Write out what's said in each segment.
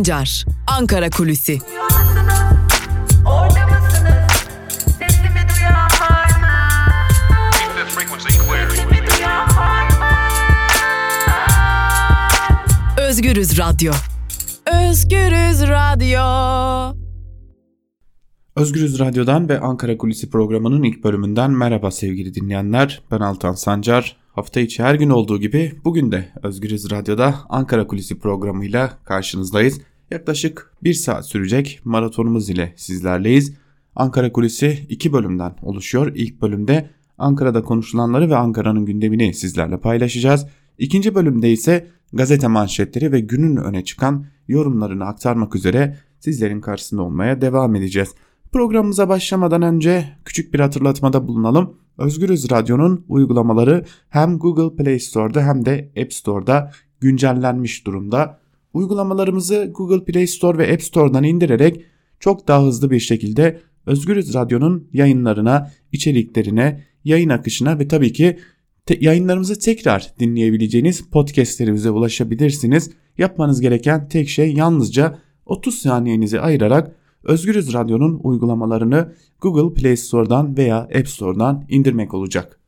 Sancar, Ankara Kulüsi. Özgürüz Radyo. Özgürüz Radyo. Özgürüz Radyo'dan ve Ankara Kulisi programının ilk bölümünden merhaba sevgili dinleyenler. Ben Altan Sancar. Hafta içi her gün olduğu gibi bugün de Özgürüz Radyo'da Ankara Kulisi programıyla karşınızdayız. Yaklaşık bir saat sürecek maratonumuz ile sizlerleyiz. Ankara Kulisi iki bölümden oluşuyor. İlk bölümde Ankara'da konuşulanları ve Ankara'nın gündemini sizlerle paylaşacağız. İkinci bölümde ise gazete manşetleri ve günün öne çıkan yorumlarını aktarmak üzere sizlerin karşısında olmaya devam edeceğiz. Programımıza başlamadan önce küçük bir hatırlatmada bulunalım. Özgürüz Radyo'nun uygulamaları hem Google Play Store'da hem de App Store'da güncellenmiş durumda. Uygulamalarımızı Google Play Store ve App Store'dan indirerek çok daha hızlı bir şekilde Özgürüz Radyo'nun yayınlarına, içeriklerine, yayın akışına ve tabii ki te- yayınlarımızı tekrar dinleyebileceğiniz podcastlerimize ulaşabilirsiniz. Yapmanız gereken tek şey yalnızca 30 saniyenizi ayırarak Özgürüz Radyo'nun uygulamalarını Google Play Store'dan veya App Store'dan indirmek olacak.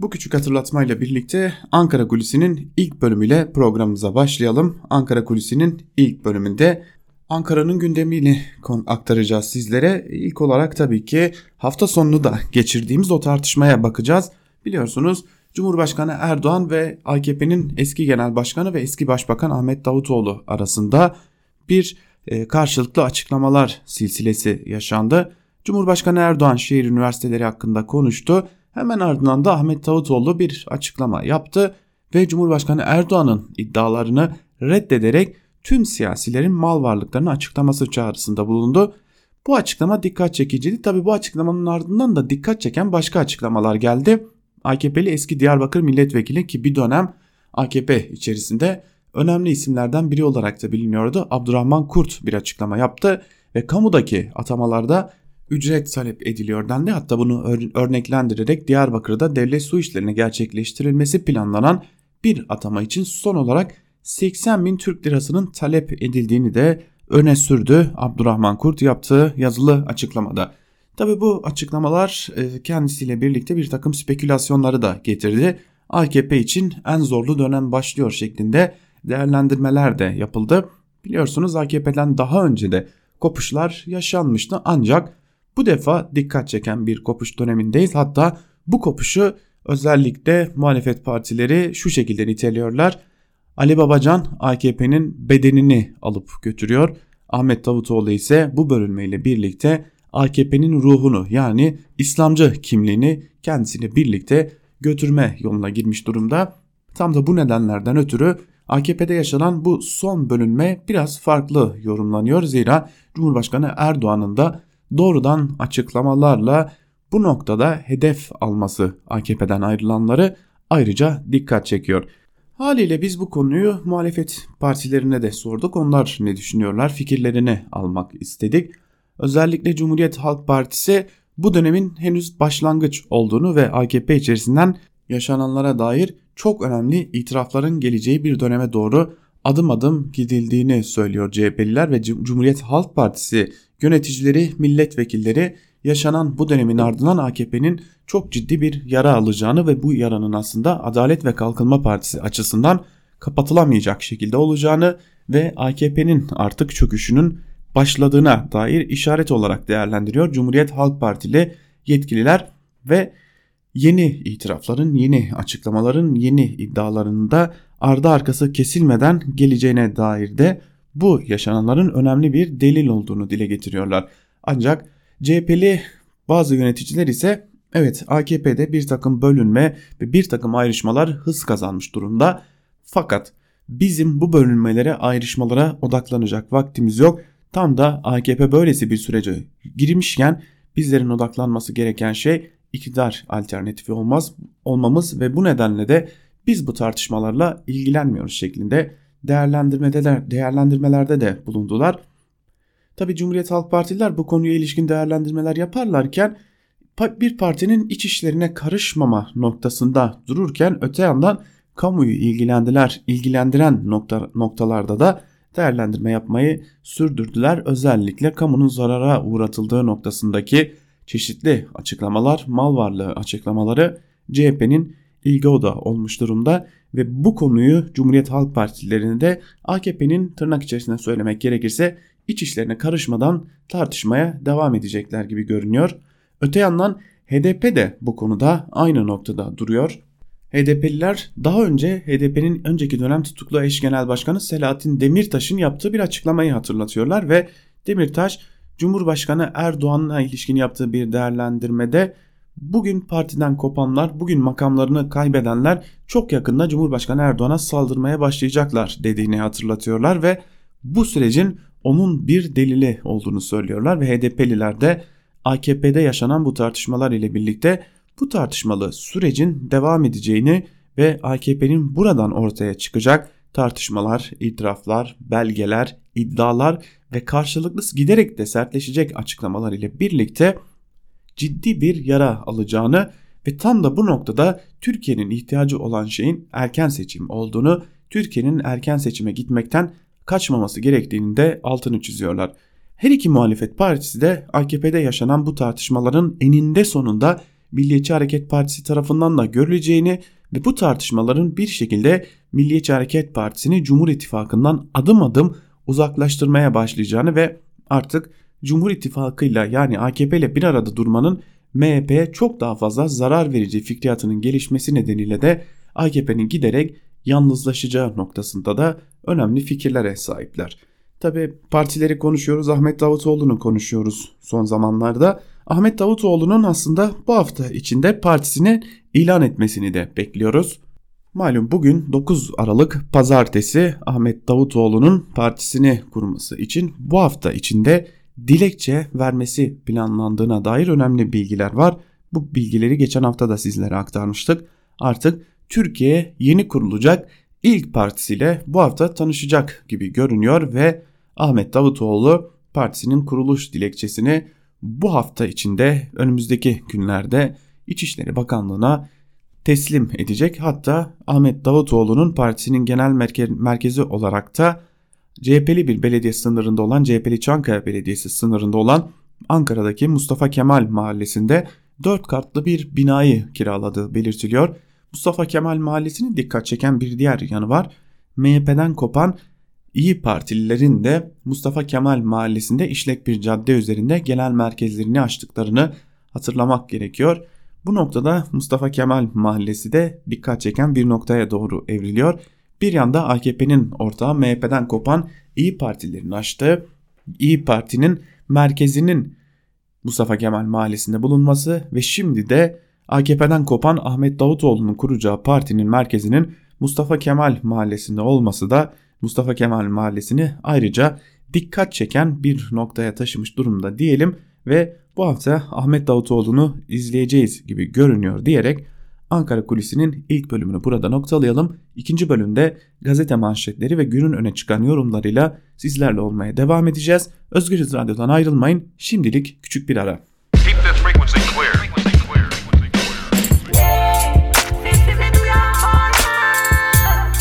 Bu küçük hatırlatmayla birlikte Ankara Kulisi'nin ilk bölümüyle programımıza başlayalım. Ankara Kulisi'nin ilk bölümünde Ankara'nın gündemiyle aktaracağız sizlere. İlk olarak tabii ki hafta sonunu da geçirdiğimiz o tartışmaya bakacağız. Biliyorsunuz Cumhurbaşkanı Erdoğan ve AKP'nin eski genel başkanı ve eski başbakan Ahmet Davutoğlu arasında bir e, karşılıklı açıklamalar silsilesi yaşandı. Cumhurbaşkanı Erdoğan şehir üniversiteleri hakkında konuştu. Hemen ardından da Ahmet Davutoğlu bir açıklama yaptı ve Cumhurbaşkanı Erdoğan'ın iddialarını reddederek tüm siyasilerin mal varlıklarını açıklaması çağrısında bulundu. Bu açıklama dikkat çekiciydi. Tabi bu açıklamanın ardından da dikkat çeken başka açıklamalar geldi. AKP'li eski Diyarbakır milletvekili ki bir dönem AKP içerisinde önemli isimlerden biri olarak da biliniyordu. Abdurrahman Kurt bir açıklama yaptı ve kamudaki atamalarda ücret talep ediliyor dendi. Hatta bunu örneklendirerek Diyarbakır'da devlet su işlerine gerçekleştirilmesi planlanan bir atama için son olarak 80 bin Türk lirasının talep edildiğini de öne sürdü Abdurrahman Kurt yaptığı yazılı açıklamada. Tabi bu açıklamalar e, kendisiyle birlikte bir takım spekülasyonları da getirdi. AKP için en zorlu dönem başlıyor şeklinde değerlendirmeler de yapıldı. Biliyorsunuz AKP'den daha önce de kopuşlar yaşanmıştı ancak bu defa dikkat çeken bir kopuş dönemindeyiz. Hatta bu kopuşu özellikle muhalefet partileri şu şekilde niteliyorlar. Ali Babacan AKP'nin bedenini alıp götürüyor. Ahmet Davutoğlu ise bu bölünmeyle birlikte AKP'nin ruhunu yani İslamcı kimliğini kendisiyle birlikte götürme yoluna girmiş durumda. Tam da bu nedenlerden ötürü AKP'de yaşanan bu son bölünme biraz farklı yorumlanıyor. Zira Cumhurbaşkanı Erdoğan'ın da doğrudan açıklamalarla bu noktada hedef alması AKP'den ayrılanları ayrıca dikkat çekiyor. Haliyle biz bu konuyu muhalefet partilerine de sorduk. Onlar ne düşünüyorlar fikirlerini almak istedik. Özellikle Cumhuriyet Halk Partisi bu dönemin henüz başlangıç olduğunu ve AKP içerisinden yaşananlara dair çok önemli itirafların geleceği bir döneme doğru adım adım gidildiğini söylüyor CHP'liler ve Cumhuriyet Halk Partisi yöneticileri, milletvekilleri yaşanan bu dönemin ardından AKP'nin çok ciddi bir yara alacağını ve bu yaranın aslında Adalet ve Kalkınma Partisi açısından kapatılamayacak şekilde olacağını ve AKP'nin artık çöküşünün başladığına dair işaret olarak değerlendiriyor Cumhuriyet Halk Partili yetkililer ve yeni itirafların, yeni açıklamaların, yeni iddialarının da ardı arkası kesilmeden geleceğine dair de bu yaşananların önemli bir delil olduğunu dile getiriyorlar. Ancak CHP'li bazı yöneticiler ise evet AKP'de bir takım bölünme ve bir takım ayrışmalar hız kazanmış durumda. Fakat bizim bu bölünmelere ayrışmalara odaklanacak vaktimiz yok. Tam da AKP böylesi bir sürece girmişken bizlerin odaklanması gereken şey iktidar alternatifi olmaz olmamız ve bu nedenle de biz bu tartışmalarla ilgilenmiyoruz şeklinde değerlendirmeler değerlendirmelerde de bulundular. Tabi Cumhuriyet Halk Partililer bu konuya ilişkin değerlendirmeler yaparlarken bir partinin iç işlerine karışmama noktasında dururken öte yandan kamuyu ilgilendiler, ilgilendiren nokta, noktalarda da değerlendirme yapmayı sürdürdüler. Özellikle kamunun zarara uğratıldığı noktasındaki çeşitli açıklamalar, mal varlığı açıklamaları CHP'nin ilgi odağı olmuş durumda ve bu konuyu Cumhuriyet Halk Partilerinde AKP'nin tırnak içerisinde söylemek gerekirse iç işlerine karışmadan tartışmaya devam edecekler gibi görünüyor. Öte yandan HDP de bu konuda aynı noktada duruyor. HDP'liler daha önce HDP'nin önceki dönem tutuklu eş genel başkanı Selahattin Demirtaş'ın yaptığı bir açıklamayı hatırlatıyorlar ve Demirtaş Cumhurbaşkanı Erdoğan'a ilişkin yaptığı bir değerlendirmede bugün partiden kopanlar, bugün makamlarını kaybedenler çok yakında Cumhurbaşkanı Erdoğan'a saldırmaya başlayacaklar dediğini hatırlatıyorlar ve bu sürecin onun bir delili olduğunu söylüyorlar ve HDP'liler de AKP'de yaşanan bu tartışmalar ile birlikte bu tartışmalı sürecin devam edeceğini ve AKP'nin buradan ortaya çıkacak tartışmalar, itiraflar, belgeler, iddialar ve karşılıklı giderek de sertleşecek açıklamalar ile birlikte ciddi bir yara alacağını ve tam da bu noktada Türkiye'nin ihtiyacı olan şeyin erken seçim olduğunu, Türkiye'nin erken seçime gitmekten kaçmaması gerektiğini de altını çiziyorlar. Her iki muhalefet partisi de AKP'de yaşanan bu tartışmaların eninde sonunda Milliyetçi Hareket Partisi tarafından da görüleceğini ve bu tartışmaların bir şekilde Milliyetçi Hareket Partisi'ni Cumhur İttifakı'ndan adım adım uzaklaştırmaya başlayacağını ve artık Cumhur İttifakı'yla yani AKP ile bir arada durmanın MHP'ye çok daha fazla zarar verici fikriyatının gelişmesi nedeniyle de AKP'nin giderek yalnızlaşacağı noktasında da önemli fikirlere sahipler. Tabi partileri konuşuyoruz Ahmet Davutoğlu'nu konuşuyoruz son zamanlarda. Ahmet Davutoğlu'nun aslında bu hafta içinde partisini ilan etmesini de bekliyoruz. Malum bugün 9 Aralık pazartesi Ahmet Davutoğlu'nun partisini kurması için bu hafta içinde dilekçe vermesi planlandığına dair önemli bilgiler var. Bu bilgileri geçen hafta da sizlere aktarmıştık. Artık Türkiye yeni kurulacak ilk partisiyle bu hafta tanışacak gibi görünüyor ve Ahmet Davutoğlu partisinin kuruluş dilekçesini bu hafta içinde önümüzdeki günlerde İçişleri Bakanlığı'na teslim edecek. Hatta Ahmet Davutoğlu'nun partisinin genel merkezi olarak da CHP'li bir belediye sınırında olan CHP'li Çankaya Belediyesi sınırında olan Ankara'daki Mustafa Kemal Mahallesi'nde 4 katlı bir binayı kiraladığı belirtiliyor. Mustafa Kemal Mahallesi'nin dikkat çeken bir diğer yanı var. MHP'den kopan İyi Partililerin de Mustafa Kemal Mahallesi'nde işlek bir cadde üzerinde genel merkezlerini açtıklarını hatırlamak gerekiyor. Bu noktada Mustafa Kemal Mahallesi de dikkat çeken bir noktaya doğru evriliyor. Bir yanda AKP'nin ortağı MHP'den kopan İyi Partilerin açtığı İyi Parti'nin merkezinin Mustafa Kemal Mahallesi'nde bulunması ve şimdi de AKP'den kopan Ahmet Davutoğlu'nun kuracağı partinin merkezinin Mustafa Kemal Mahallesi'nde olması da Mustafa Kemal Mahallesi'ni ayrıca dikkat çeken bir noktaya taşımış durumda diyelim ve bu hafta Ahmet Davutoğlu'nu izleyeceğiz gibi görünüyor diyerek Ankara Kulisi'nin ilk bölümünü burada noktalayalım. İkinci bölümde gazete manşetleri ve günün öne çıkan yorumlarıyla sizlerle olmaya devam edeceğiz. Özgürüz Radyo'dan ayrılmayın. Şimdilik küçük bir ara.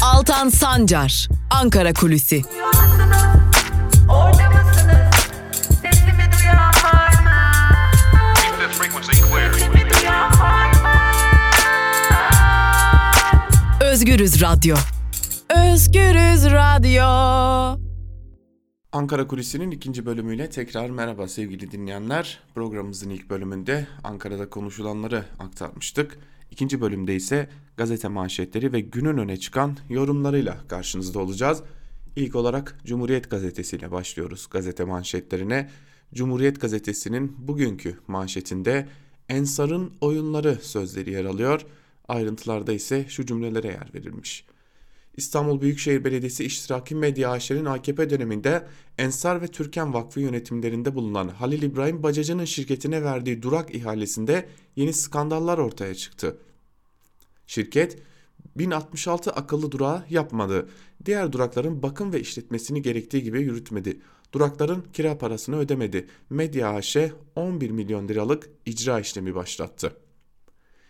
Altan Sancar, Ankara Kulüsi. Özgürüz Radyo. Özgürüz Radyo. Ankara Kulisi'nin ikinci bölümüyle tekrar merhaba sevgili dinleyenler. Programımızın ilk bölümünde Ankara'da konuşulanları aktarmıştık. İkinci bölümde ise gazete manşetleri ve günün öne çıkan yorumlarıyla karşınızda olacağız. İlk olarak Cumhuriyet Gazetesi ile başlıyoruz gazete manşetlerine. Cumhuriyet Gazetesi'nin bugünkü manşetinde Ensar'ın oyunları sözleri yer alıyor. Ayrıntılarda ise şu cümlelere yer verilmiş. İstanbul Büyükşehir Belediyesi İştiraki Medya AŞ'nin AKP döneminde Ensar ve Türken Vakfı yönetimlerinde bulunan Halil İbrahim Bacacı'nın şirketine verdiği durak ihalesinde yeni skandallar ortaya çıktı. Şirket 1066 akıllı durağı yapmadı. Diğer durakların bakım ve işletmesini gerektiği gibi yürütmedi. Durakların kira parasını ödemedi. Medya AŞ 11 milyon liralık icra işlemi başlattı.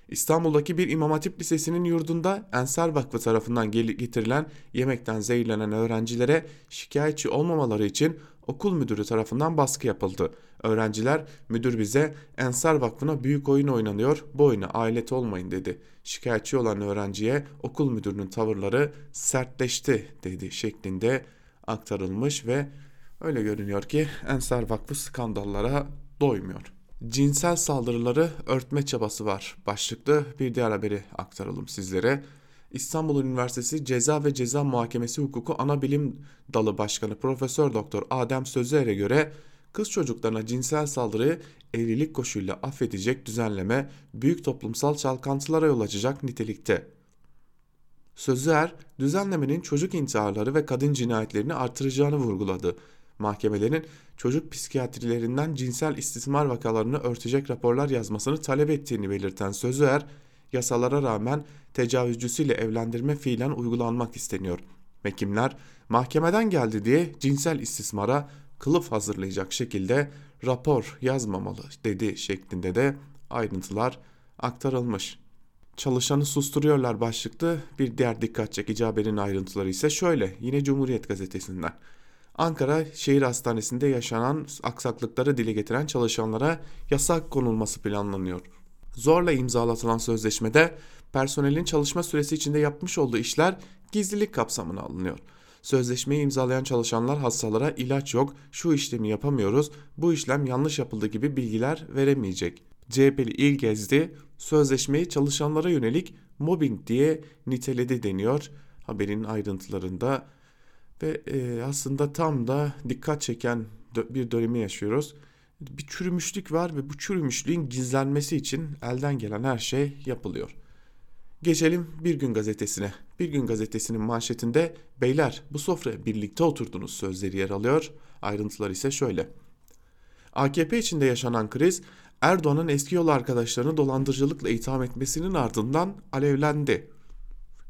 İstanbul'daki bir İmam Hatip Lisesi'nin yurdunda Ensar Vakfı tarafından getirilen yemekten zehirlenen öğrencilere şikayetçi olmamaları için okul müdürü tarafından baskı yapıldı. Öğrenciler müdür bize Ensar Vakfı'na büyük oyun oynanıyor bu oyuna alet olmayın dedi. Şikayetçi olan öğrenciye okul müdürünün tavırları sertleşti dedi şeklinde aktarılmış ve öyle görünüyor ki Ensar Vakfı skandallara doymuyor. Cinsel saldırıları örtme çabası var başlıklı bir diğer haberi aktaralım sizlere. İstanbul Üniversitesi Ceza ve Ceza Muhakemesi Hukuku Ana Bilim Dalı Başkanı Profesör Doktor Adem Sözer'e göre kız çocuklarına cinsel saldırıyı evlilik koşuluyla affedecek düzenleme büyük toplumsal çalkantılara yol açacak nitelikte. Sözler düzenlemenin çocuk intiharları ve kadın cinayetlerini artıracağını vurguladı. Mahkemelerin çocuk psikiyatrilerinden cinsel istismar vakalarını örtecek raporlar yazmasını talep ettiğini belirten Sözler, yasalara rağmen tecavüzcüsüyle evlendirme fiilen uygulanmak isteniyor. Hekimler mahkemeden geldi diye cinsel istismara kılıf hazırlayacak şekilde rapor yazmamalı dedi şeklinde de ayrıntılar aktarılmış. Çalışanı susturuyorlar başlıklı bir diğer dikkat çekici haberin ayrıntıları ise şöyle yine Cumhuriyet gazetesinden. Ankara Şehir Hastanesi'nde yaşanan aksaklıkları dile getiren çalışanlara yasak konulması planlanıyor. Zorla imzalatılan sözleşmede personelin çalışma süresi içinde yapmış olduğu işler gizlilik kapsamına alınıyor. Sözleşmeyi imzalayan çalışanlar hastalara ilaç yok, şu işlemi yapamıyoruz, bu işlem yanlış yapıldı gibi bilgiler veremeyecek. CHP'li İl Gezdi sözleşmeyi çalışanlara yönelik mobbing diye niteledi deniyor haberin ayrıntılarında ve e, aslında tam da dikkat çeken bir dönemi yaşıyoruz. Bir çürümüşlük var ve bu çürümüşlüğün gizlenmesi için elden gelen her şey yapılıyor. Geçelim Bir Gün Gazetesi'ne. Bir Gün Gazetesi'nin manşetinde beyler bu sofraya birlikte oturdunuz sözleri yer alıyor. Ayrıntılar ise şöyle. AKP içinde yaşanan kriz Erdoğan'ın eski yol arkadaşlarını dolandırıcılıkla itham etmesinin ardından alevlendi.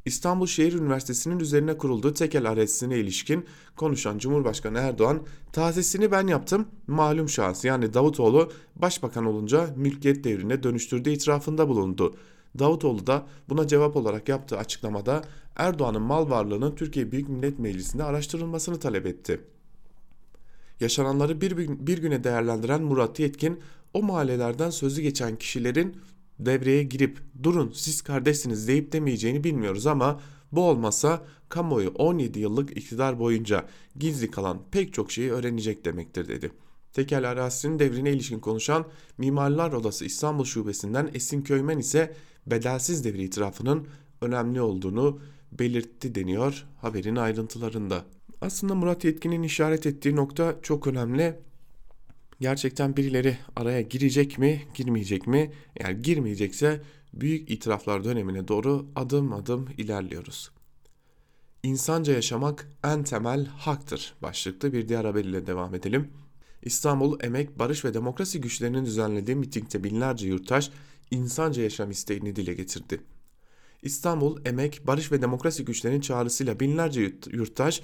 İstanbul Şehir Üniversitesi'nin üzerine kurulduğu tekel arresine ilişkin konuşan Cumhurbaşkanı Erdoğan, tazesini ben yaptım, malum şahıs yani Davutoğlu başbakan olunca mülkiyet devrine dönüştürdüğü itirafında bulundu. Davutoğlu da buna cevap olarak yaptığı açıklamada Erdoğan'ın mal varlığının Türkiye Büyük Millet Meclisi'nde araştırılmasını talep etti. Yaşananları bir, bir güne değerlendiren Murat Yetkin, o mahallelerden sözü geçen kişilerin devreye girip durun siz kardeşsiniz deyip demeyeceğini bilmiyoruz ama bu olmasa kamuoyu 17 yıllık iktidar boyunca gizli kalan pek çok şeyi öğrenecek demektir dedi. Tekel arazisinin devrine ilişkin konuşan Mimarlar Odası İstanbul Şubesi'nden Esin Köymen ise bedelsiz devri itirafının önemli olduğunu belirtti deniyor haberin ayrıntılarında. Aslında Murat Yetkin'in işaret ettiği nokta çok önemli gerçekten birileri araya girecek mi, girmeyecek mi? Eğer girmeyecekse büyük itiraflar dönemine doğru adım adım ilerliyoruz. İnsanca yaşamak en temel haktır başlıklı bir diğer haberiyle devam edelim. İstanbul Emek, Barış ve Demokrasi güçlerinin düzenlediği mitingde binlerce yurttaş insanca yaşam isteğini dile getirdi. İstanbul Emek, Barış ve Demokrasi güçlerinin çağrısıyla binlerce yurttaş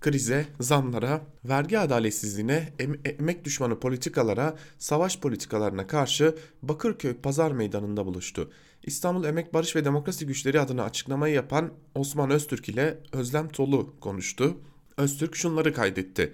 krize, zamlara, vergi adaletsizliğine, em emek düşmanı politikalara, savaş politikalarına karşı Bakırköy Pazar Meydanı'nda buluştu. İstanbul Emek Barış ve Demokrasi Güçleri adına açıklamayı yapan Osman Öztürk ile Özlem Tolu konuştu. Öztürk şunları kaydetti.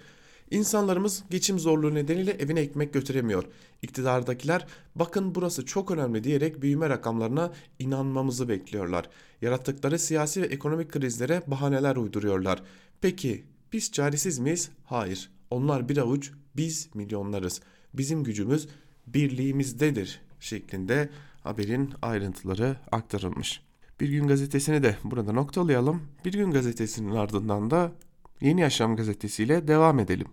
İnsanlarımız geçim zorluğu nedeniyle evine ekmek götüremiyor. İktidardakiler bakın burası çok önemli diyerek büyüme rakamlarına inanmamızı bekliyorlar. Yarattıkları siyasi ve ekonomik krizlere bahaneler uyduruyorlar. Peki biz çaresiz miyiz? Hayır. Onlar bir avuç, biz milyonlarız. Bizim gücümüz birliğimizdedir şeklinde haberin ayrıntıları aktarılmış. Bir gün gazetesini de burada noktalayalım. Bir gün gazetesinin ardından da Yeni Yaşam gazetesiyle devam edelim.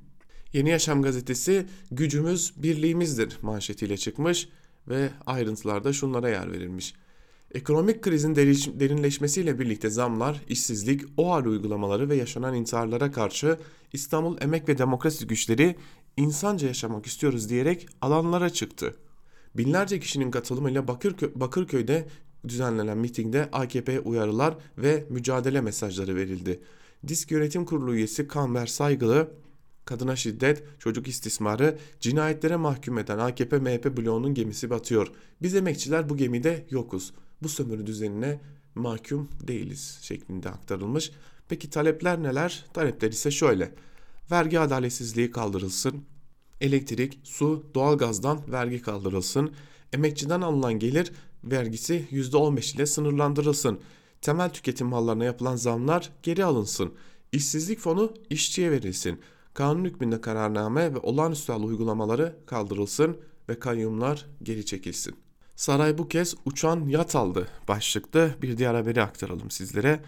Yeni Yaşam gazetesi gücümüz birliğimizdir manşetiyle çıkmış ve ayrıntılarda şunlara yer verilmiş. Ekonomik krizin derinleşmesiyle birlikte zamlar, işsizlik, OAR uygulamaları ve yaşanan intiharlara karşı İstanbul Emek ve Demokrasi güçleri insanca yaşamak istiyoruz diyerek alanlara çıktı. Binlerce kişinin katılımıyla Bakırkö Bakırköy'de düzenlenen mitingde AKP'ye uyarılar ve mücadele mesajları verildi. Disk Yönetim Kurulu üyesi Kamber Saygılı, kadına şiddet, çocuk istismarı, cinayetlere mahkum eden AKP-MHP bloğunun gemisi batıyor. Biz emekçiler bu gemide yokuz. Bu sömürü düzenine mahkum değiliz şeklinde aktarılmış. Peki talepler neler? Talepler ise şöyle. Vergi adaletsizliği kaldırılsın. Elektrik, su, doğalgazdan vergi kaldırılsın. Emekçiden alınan gelir vergisi %15 ile sınırlandırılsın. Temel tüketim mallarına yapılan zamlar geri alınsın. İşsizlik fonu işçiye verilsin. Kanun hükmünde kararname ve olağanüstü hal uygulamaları kaldırılsın ve kayyumlar geri çekilsin. Saray bu kez uçan yat aldı başlıklı bir diğer haberi aktaralım sizlere.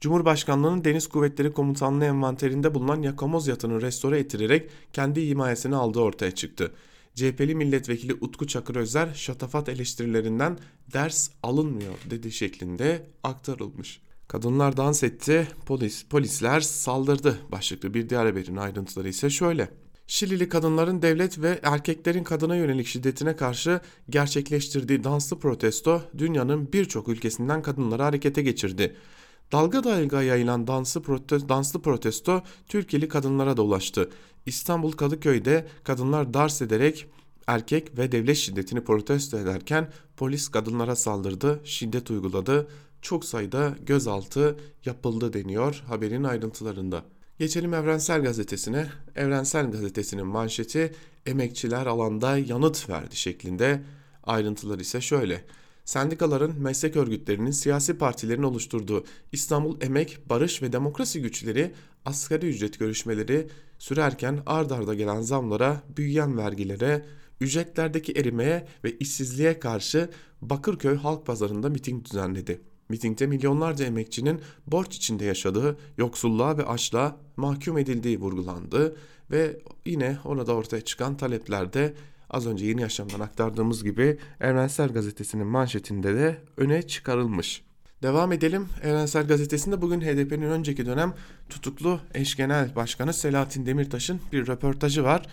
Cumhurbaşkanlığının Deniz Kuvvetleri Komutanlığı envanterinde bulunan Yakamoz yatını restore ettirerek kendi himayesine aldığı ortaya çıktı. CHP'li milletvekili Utku Çakır Özer şatafat eleştirilerinden ders alınmıyor dedi şeklinde aktarılmış. Kadınlar dans etti, polis, polisler saldırdı başlıklı bir diğer haberin ayrıntıları ise şöyle. Şilili kadınların devlet ve erkeklerin kadına yönelik şiddetine karşı gerçekleştirdiği danslı protesto dünyanın birçok ülkesinden kadınları harekete geçirdi. Dalga dalga yayılan dansı protesto, danslı protesto Türkiye'li kadınlara da ulaştı. İstanbul Kadıköy'de kadınlar dans ederek erkek ve devlet şiddetini protesto ederken polis kadınlara saldırdı, şiddet uyguladı. Çok sayıda gözaltı yapıldı deniyor haberin ayrıntılarında. Geçelim Evrensel Gazetesi'ne. Evrensel Gazetesi'nin manşeti emekçiler alanda yanıt verdi şeklinde. Ayrıntılar ise şöyle. Sendikaların, meslek örgütlerinin, siyasi partilerin oluşturduğu İstanbul Emek, Barış ve Demokrasi güçleri asgari ücret görüşmeleri sürerken ard arda gelen zamlara, büyüyen vergilere, ücretlerdeki erimeye ve işsizliğe karşı Bakırköy Halk Pazarı'nda miting düzenledi. Mitingde milyonlarca emekçinin borç içinde yaşadığı, yoksulluğa ve açlığa mahkum edildiği vurgulandı ve yine orada ortaya çıkan taleplerde az önce Yeni Yaşam'dan aktardığımız gibi Evrensel Gazetesi'nin manşetinde de öne çıkarılmış. Devam edelim. Evrensel Gazetesi'nde bugün HDP'nin önceki dönem tutuklu eş genel başkanı Selahattin Demirtaş'ın bir röportajı var.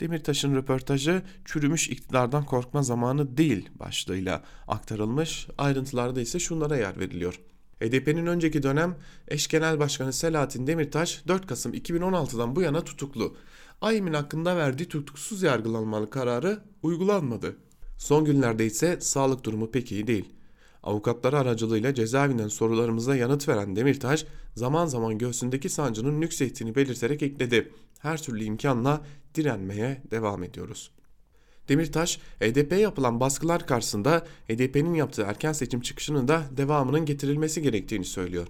Demirtaş'ın röportajı çürümüş iktidardan korkma zamanı değil başlığıyla aktarılmış. Ayrıntılarda ise şunlara yer veriliyor. HDP'nin önceki dönem eş genel başkanı Selahattin Demirtaş 4 Kasım 2016'dan bu yana tutuklu. AYİM'in hakkında verdiği tutuksuz yargılanmalı kararı uygulanmadı. Son günlerde ise sağlık durumu pek iyi değil. Avukatları aracılığıyla cezaevinden sorularımıza yanıt veren Demirtaş zaman zaman göğsündeki sancının nüksettiğini belirterek ekledi. Her türlü imkanla direnmeye devam ediyoruz. Demirtaş, HDP'ye yapılan baskılar karşısında HDP'nin yaptığı erken seçim çıkışının da devamının getirilmesi gerektiğini söylüyor.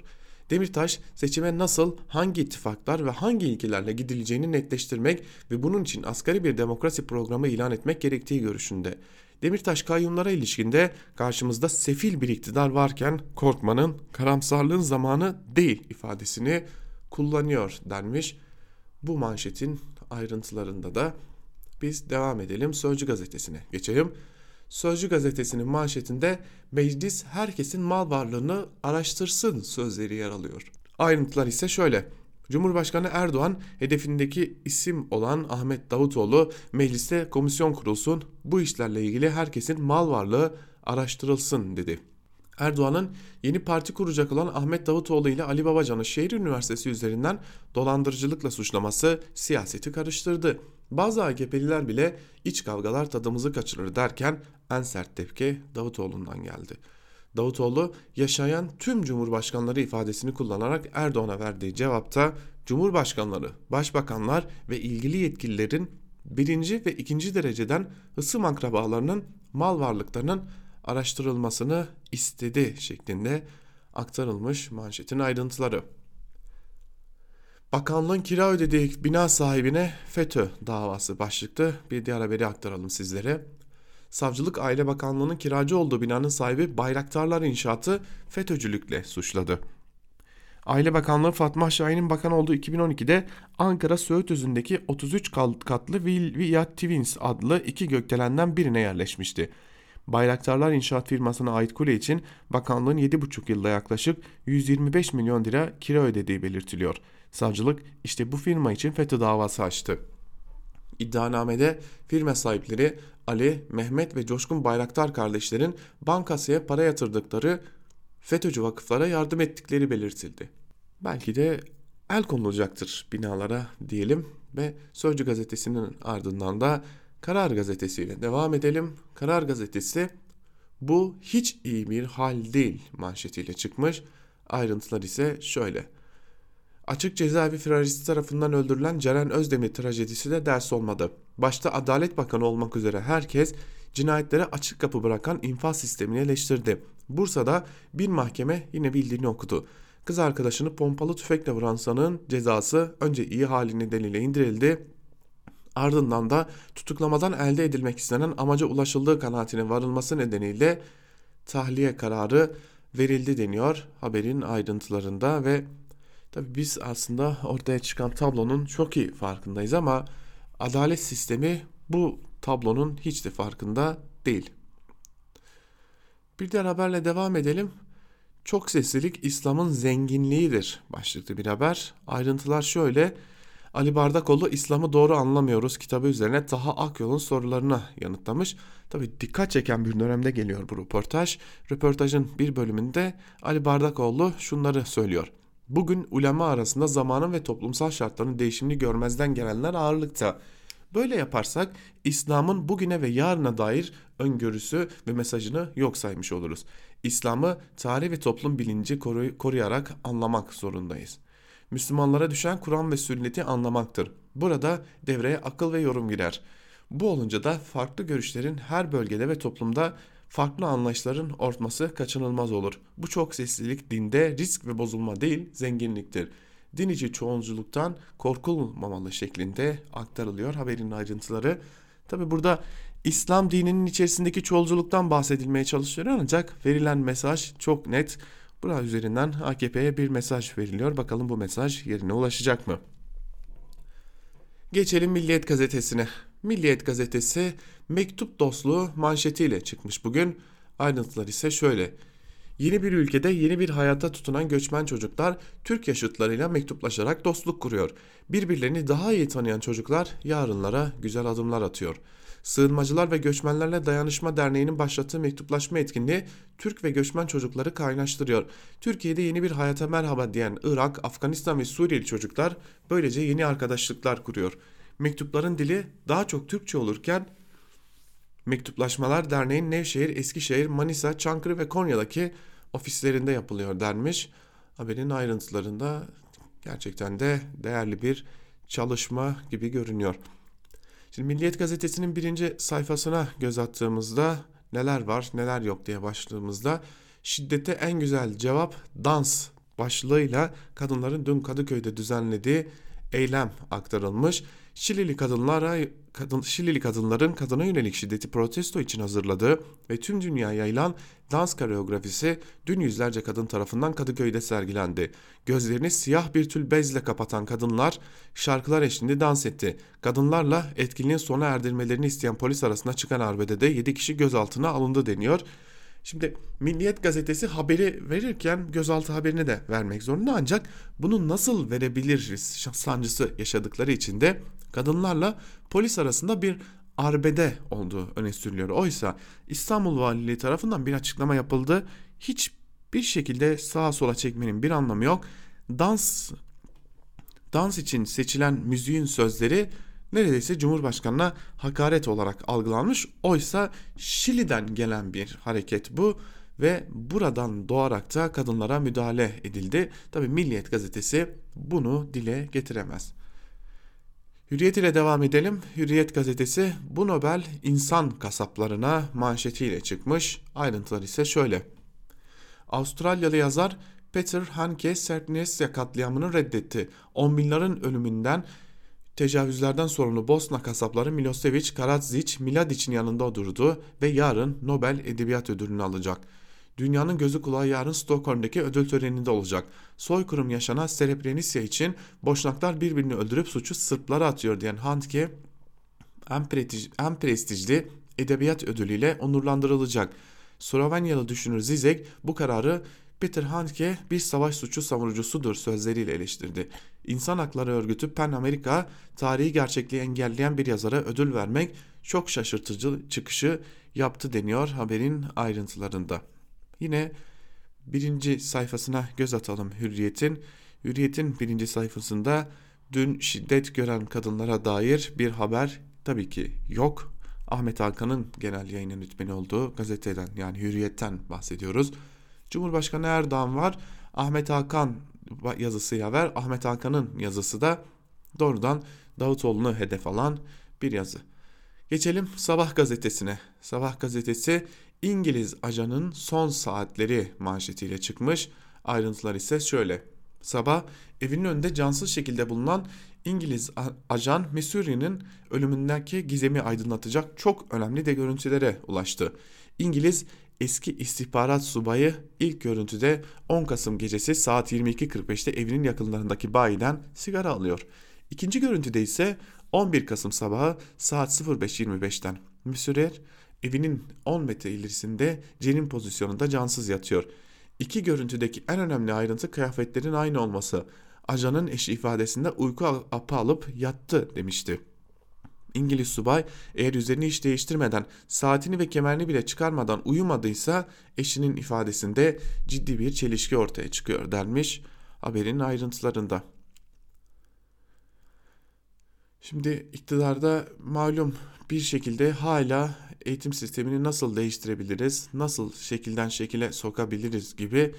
Demirtaş seçime nasıl, hangi ittifaklar ve hangi ilkelerle gidileceğini netleştirmek ve bunun için asgari bir demokrasi programı ilan etmek gerektiği görüşünde. Demirtaş kayyumlara ilişkinde karşımızda sefil bir iktidar varken korkmanın, karamsarlığın zamanı değil ifadesini kullanıyor denmiş. Bu manşetin ayrıntılarında da biz devam edelim Sözcü gazetesine geçelim. Sözcü gazetesinin manşetinde meclis herkesin mal varlığını araştırsın sözleri yer alıyor. Ayrıntılar ise şöyle. Cumhurbaşkanı Erdoğan hedefindeki isim olan Ahmet Davutoğlu mecliste komisyon kurulsun bu işlerle ilgili herkesin mal varlığı araştırılsın dedi. Erdoğan'ın yeni parti kuracak olan Ahmet Davutoğlu ile Ali Babacan'ı şehir üniversitesi üzerinden dolandırıcılıkla suçlaması siyaseti karıştırdı. Bazı AKP'liler bile iç kavgalar tadımızı kaçırır derken en sert tepki Davutoğlu'ndan geldi. Davutoğlu yaşayan tüm cumhurbaşkanları ifadesini kullanarak Erdoğan'a verdiği cevapta cumhurbaşkanları, başbakanlar ve ilgili yetkililerin birinci ve ikinci dereceden hısım akrabalarının mal varlıklarının araştırılmasını istedi şeklinde aktarılmış manşetin ayrıntıları. Bakanlığın kira ödediği bina sahibine FETÖ davası başlıklı bir diğer haberi aktaralım sizlere. Savcılık Aile Bakanlığı'nın kiracı olduğu binanın sahibi Bayraktarlar İnşaatı FETÖ'cülükle suçladı. Aile Bakanlığı Fatma Şahin'in bakan olduğu 2012'de Ankara Söğütözü'ndeki 33 katlı Villa Twins adlı iki gökdelenden birine yerleşmişti. Bayraktarlar İnşaat firmasına ait kule için bakanlığın 7,5 yılda yaklaşık 125 milyon lira kira ödediği belirtiliyor. Savcılık işte bu firma için FETÖ davası açtı. İddianamede firma sahipleri Ali, Mehmet ve Coşkun Bayraktar kardeşlerin bankasıya para yatırdıkları FETÖ'cü vakıflara yardım ettikleri belirtildi. Belki de el konulacaktır binalara diyelim ve Sözcü gazetesinin ardından da Karar gazetesiyle devam edelim. Karar gazetesi Bu hiç iyi bir hal değil manşetiyle çıkmış. Ayrıntılar ise şöyle. Açık cezaevi firaristi tarafından öldürülen Ceren Özdemir trajedisi de ders olmadı. Başta Adalet Bakanı olmak üzere herkes cinayetlere açık kapı bırakan infaz sistemini eleştirdi. Bursa'da bir mahkeme yine bildiğini okudu. Kız arkadaşını pompalı tüfekle vuran sanığın cezası önce iyi hali nedeniyle indirildi. Ardından da tutuklamadan elde edilmek istenen amaca ulaşıldığı kanaatine varılması nedeniyle tahliye kararı verildi deniyor haberin ayrıntılarında ve tabi biz aslında ortaya çıkan tablonun çok iyi farkındayız ama adalet sistemi bu tablonun hiç de farkında değil. Bir diğer haberle devam edelim. Çok seslilik İslam'ın zenginliğidir başlıklı bir haber. Ayrıntılar şöyle. Ali Bardakoğlu İslam'ı doğru anlamıyoruz kitabı üzerine Taha Akyol'un sorularına yanıtlamış. Tabi dikkat çeken bir dönemde geliyor bu röportaj. Röportajın bir bölümünde Ali Bardakoğlu şunları söylüyor. Bugün ulema arasında zamanın ve toplumsal şartların değişimini görmezden gelenler ağırlıkta. Böyle yaparsak İslam'ın bugüne ve yarına dair öngörüsü ve mesajını yok saymış oluruz. İslam'ı tarih ve toplum bilinci koruyarak anlamak zorundayız. Müslümanlara düşen Kur'an ve sünneti anlamaktır. Burada devreye akıl ve yorum girer. Bu olunca da farklı görüşlerin her bölgede ve toplumda farklı anlayışların ortması kaçınılmaz olur. Bu çok seslilik dinde risk ve bozulma değil zenginliktir. Din içi çoğunculuktan korkulmamalı şeklinde aktarılıyor haberin ayrıntıları. Tabi burada İslam dininin içerisindeki çoğulculuktan bahsedilmeye çalışıyor ancak verilen mesaj çok net. Bura üzerinden AKP'ye bir mesaj veriliyor. Bakalım bu mesaj yerine ulaşacak mı? Geçelim Milliyet gazetesine. Milliyet gazetesi mektup dostluğu manşetiyle çıkmış bugün. Ayrıntılar ise şöyle. Yeni bir ülkede yeni bir hayata tutunan göçmen çocuklar Türk yaşıtlarıyla mektuplaşarak dostluk kuruyor. Birbirlerini daha iyi tanıyan çocuklar yarınlara güzel adımlar atıyor. Sığınmacılar ve Göçmenlerle Dayanışma Derneği'nin başlattığı mektuplaşma etkinliği Türk ve göçmen çocukları kaynaştırıyor. Türkiye'de yeni bir hayata merhaba diyen Irak, Afganistan ve Suriyeli çocuklar böylece yeni arkadaşlıklar kuruyor. Mektupların dili daha çok Türkçe olurken Mektuplaşmalar Derneği'nin Nevşehir, Eskişehir, Manisa, Çankırı ve Konya'daki ofislerinde yapılıyor denmiş. Haberin ayrıntılarında gerçekten de değerli bir çalışma gibi görünüyor. Şimdi Milliyet Gazetesi'nin birinci sayfasına göz attığımızda neler var neler yok diye başladığımızda şiddete en güzel cevap dans başlığıyla kadınların dün Kadıköy'de düzenlediği eylem aktarılmış. Şilili kadınlara kadın, Şilili kadınların kadına yönelik şiddeti protesto için hazırladığı ve tüm dünya yayılan dans koreografisi dün yüzlerce kadın tarafından Kadıköy'de sergilendi. Gözlerini siyah bir tül bezle kapatan kadınlar şarkılar eşliğinde dans etti. Kadınlarla etkinliğin sona erdirmelerini isteyen polis arasında çıkan arbedede 7 kişi gözaltına alındı deniyor. Şimdi Milliyet gazetesi haberi verirken gözaltı haberini de vermek zorunda ancak bunu nasıl verebiliriz sancısı yaşadıkları için de kadınlarla polis arasında bir arbede olduğu öne sürülüyor. Oysa İstanbul Valiliği tarafından bir açıklama yapıldı. Hiçbir şekilde sağa sola çekmenin bir anlamı yok. Dans dans için seçilen müziğin sözleri neredeyse Cumhurbaşkanı'na hakaret olarak algılanmış. Oysa Şili'den gelen bir hareket bu ve buradan doğarak da kadınlara müdahale edildi. Tabi Milliyet gazetesi bunu dile getiremez. Hürriyet ile devam edelim. Hürriyet gazetesi bu Nobel insan kasaplarına manşetiyle çıkmış. Ayrıntılar ise şöyle. Avustralyalı yazar Peter Hanke Srebrenica katliamını reddetti. On binlerin ölümünden tecavüzlerden sorumlu Bosna kasapları Milosevic, Karadzic, Miladic'in yanında durdu ve yarın Nobel Edebiyat Ödülünü alacak. Dünyanın gözü kulağı yarın Stockholm'daki ödül töreninde olacak. Soykırım yaşanan Srebrenica için Boşnaklar birbirini öldürüp suçu Sırplara atıyor diyen Handke en, en prestijli edebiyat ödülüyle onurlandırılacak. Slovenyalı düşünür Zizek bu kararı Peter Handke bir savaş suçu savunucusudur sözleriyle eleştirdi. İnsan Hakları Örgütü Pen Amerika tarihi gerçekliği engelleyen bir yazara ödül vermek çok şaşırtıcı çıkışı yaptı deniyor haberin ayrıntılarında. Yine birinci sayfasına göz atalım Hürriyet'in. Hürriyet'in birinci sayfasında dün şiddet gören kadınlara dair bir haber tabii ki yok. Ahmet Hakan'ın genel yayın yönetmeni olduğu gazeteden yani Hürriyet'ten bahsediyoruz. Cumhurbaşkanı Erdoğan var. Ahmet Hakan yazısı yaver. Ahmet Hakan'ın yazısı da doğrudan Davutoğlu'nu hedef alan bir yazı. Geçelim Sabah gazetesine. Sabah gazetesi İngiliz ajanın son saatleri manşetiyle çıkmış. Ayrıntılar ise şöyle. Sabah evinin önünde cansız şekilde bulunan İngiliz ajan Missouri'nin ölümündeki gizemi aydınlatacak çok önemli de görüntülere ulaştı. İngiliz eski istihbarat subayı ilk görüntüde 10 Kasım gecesi saat 22.45'te evinin yakınlarındaki bayiden sigara alıyor. İkinci görüntüde ise 11 Kasım sabahı saat 05.25'ten Missouri evinin 10 metre ilerisinde cenin pozisyonunda cansız yatıyor. İki görüntüdeki en önemli ayrıntı kıyafetlerin aynı olması. Ajanın eşi ifadesinde uyku apı alıp yattı demişti. İngiliz subay eğer üzerini hiç değiştirmeden saatini ve kemerini bile çıkarmadan uyumadıysa eşinin ifadesinde ciddi bir çelişki ortaya çıkıyor denmiş haberin ayrıntılarında. Şimdi iktidarda malum bir şekilde hala eğitim sistemini nasıl değiştirebiliriz, nasıl şekilden şekile sokabiliriz gibi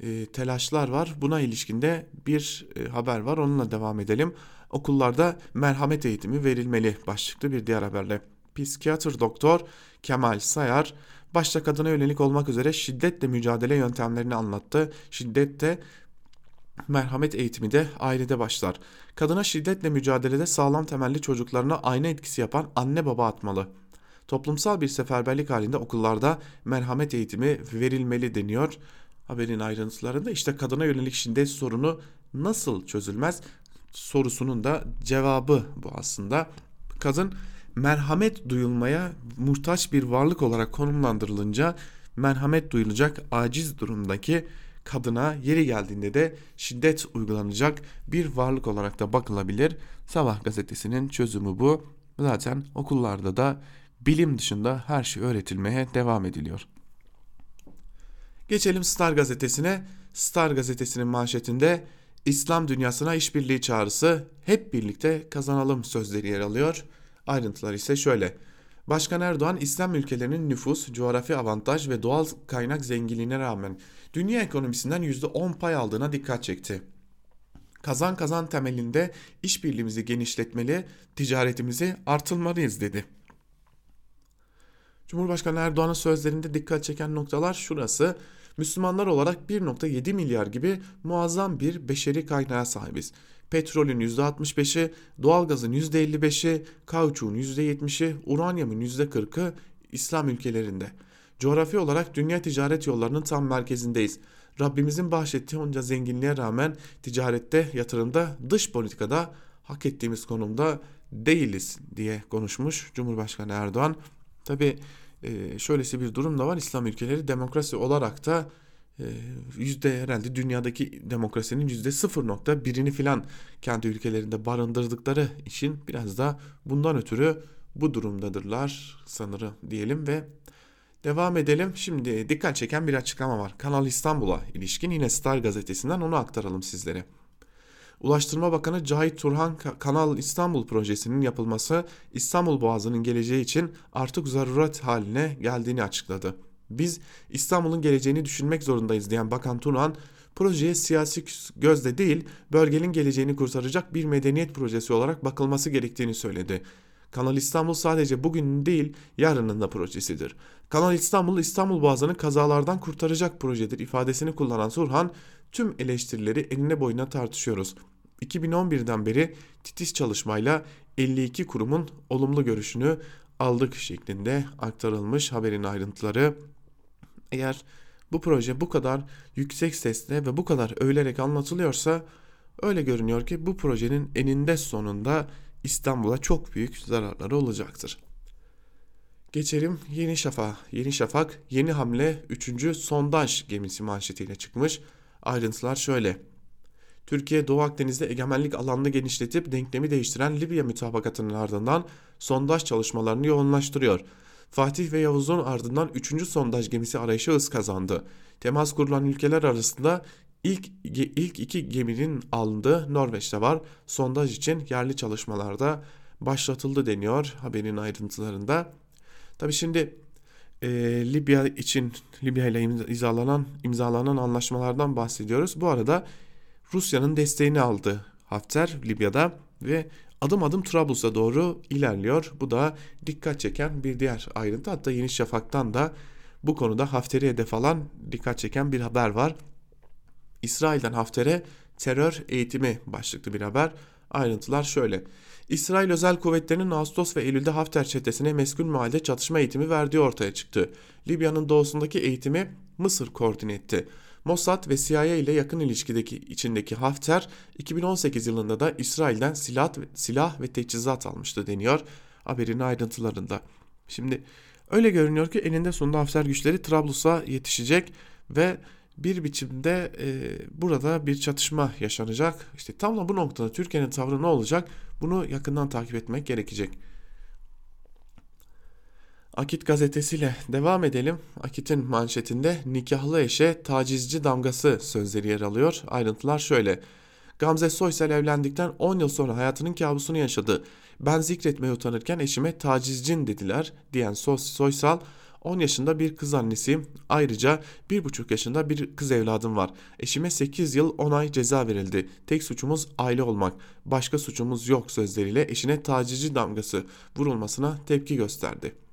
e, telaşlar var. Buna ilişkinde bir e, haber var onunla devam edelim. Okullarda merhamet eğitimi verilmeli başlıklı bir diğer haberle. Psikiyatr doktor Kemal Sayar başta kadına yönelik olmak üzere şiddetle mücadele yöntemlerini anlattı. Şiddette merhamet eğitimi de ailede başlar. Kadına şiddetle mücadelede sağlam temelli çocuklarına ayna etkisi yapan anne baba atmalı. Toplumsal bir seferberlik halinde okullarda merhamet eğitimi verilmeli deniyor. Haberin ayrıntılarında işte kadına yönelik şiddet sorunu nasıl çözülmez sorusunun da cevabı bu aslında. Kadın merhamet duyulmaya muhtaç bir varlık olarak konumlandırılınca merhamet duyulacak aciz durumdaki kadına yeri geldiğinde de şiddet uygulanacak bir varlık olarak da bakılabilir. Sabah gazetesinin çözümü bu. Zaten okullarda da bilim dışında her şey öğretilmeye devam ediliyor. Geçelim Star gazetesine. Star gazetesinin manşetinde İslam dünyasına işbirliği çağrısı hep birlikte kazanalım sözleri yer alıyor. Ayrıntılar ise şöyle. Başkan Erdoğan İslam ülkelerinin nüfus, coğrafi avantaj ve doğal kaynak zenginliğine rağmen dünya ekonomisinden %10 pay aldığına dikkat çekti. Kazan kazan temelinde işbirliğimizi genişletmeli, ticaretimizi artırmalıyız dedi. Cumhurbaşkanı Erdoğan'ın sözlerinde dikkat çeken noktalar şurası. Müslümanlar olarak 1.7 milyar gibi muazzam bir beşeri kaynağa sahibiz. Petrolün %65'i, doğalgazın %55'i, kauçuğun %70'i, uranyumun %40'ı İslam ülkelerinde. Coğrafi olarak dünya ticaret yollarının tam merkezindeyiz. Rabbimizin bahşettiği onca zenginliğe rağmen ticarette, yatırımda, dış politikada hak ettiğimiz konumda değiliz diye konuşmuş Cumhurbaşkanı Erdoğan. Tabi e, şöylesi bir durum da var. İslam ülkeleri demokrasi olarak da e, yüzde herhalde dünyadaki demokrasinin yüzde 0.1'ini filan kendi ülkelerinde barındırdıkları için biraz da bundan ötürü bu durumdadırlar sanırım diyelim ve devam edelim. Şimdi dikkat çeken bir açıklama var. Kanal İstanbul'a ilişkin yine Star gazetesinden onu aktaralım sizlere. Ulaştırma Bakanı Cahit Turhan Kanal İstanbul projesinin yapılması İstanbul Boğazı'nın geleceği için artık zaruret haline geldiğini açıkladı. Biz İstanbul'un geleceğini düşünmek zorundayız diyen Bakan Turhan, projeye siyasi gözle değil bölgenin geleceğini kurtaracak bir medeniyet projesi olarak bakılması gerektiğini söyledi. Kanal İstanbul sadece bugün değil yarının da projesidir. Kanal İstanbul İstanbul Boğazı'nı kazalardan kurtaracak projedir ifadesini kullanan Surhan tüm eleştirileri eline boyuna tartışıyoruz. 2011'den beri titiz çalışmayla 52 kurumun olumlu görüşünü aldık şeklinde aktarılmış haberin ayrıntıları. Eğer bu proje bu kadar yüksek sesle ve bu kadar övülerek anlatılıyorsa öyle görünüyor ki bu projenin eninde sonunda İstanbul'a çok büyük zararları olacaktır. Geçelim Yeni Şafak. Yeni Şafak yeni hamle 3. sondaj gemisi manşetiyle çıkmış. Ayrıntılar şöyle. Türkiye Doğu Akdeniz'de egemenlik alanını genişletip denklemi değiştiren Libya mütabakatının ardından sondaj çalışmalarını yoğunlaştırıyor. Fatih ve Yavuz'un ardından 3. sondaj gemisi arayışı hız kazandı. Temas kurulan ülkeler arasında ilk, ilk iki geminin alındığı Norveç'te var. Sondaj için yerli çalışmalarda başlatıldı deniyor haberin ayrıntılarında. Tabi şimdi e, Libya için Libya ile imzalanan imzalanan anlaşmalardan bahsediyoruz. Bu arada Rusya'nın desteğini aldı Hafter Libya'da ve adım adım Trablus'a doğru ilerliyor. Bu da dikkat çeken bir diğer ayrıntı. Hatta Yeni Şafak'tan da bu konuda Hafter'i hedef alan dikkat çeken bir haber var. İsrail'den Hafter'e terör eğitimi başlıklı bir haber. Ayrıntılar şöyle. İsrail özel kuvvetlerinin Ağustos ve Eylül'de Hafter çetesine meskul mahalde çatışma eğitimi verdiği ortaya çıktı. Libya'nın doğusundaki eğitimi Mısır koordine etti. Mossad ve CIA ile yakın ilişkideki içindeki Hafter 2018 yılında da İsrail'den silah, silah ve teçhizat almıştı deniyor haberin ayrıntılarında. Şimdi öyle görünüyor ki eninde sonunda Hafter güçleri Trablus'a yetişecek ve bir biçimde e, burada bir çatışma yaşanacak. İşte tam da bu noktada Türkiye'nin tavrı ne olacak? Bunu yakından takip etmek gerekecek. Akit gazetesiyle devam edelim. Akit'in manşetinde nikahlı eşe tacizci damgası sözleri yer alıyor. Ayrıntılar şöyle. Gamze Soysal evlendikten 10 yıl sonra hayatının kabusunu yaşadı. Ben zikretmeye utanırken eşime tacizcin dediler diyen Soysal 10 yaşında bir kız annesiyim. Ayrıca 1,5 yaşında bir kız evladım var. Eşime 8 yıl 10 ay ceza verildi. Tek suçumuz aile olmak. Başka suçumuz yok sözleriyle eşine tacizci damgası vurulmasına tepki gösterdi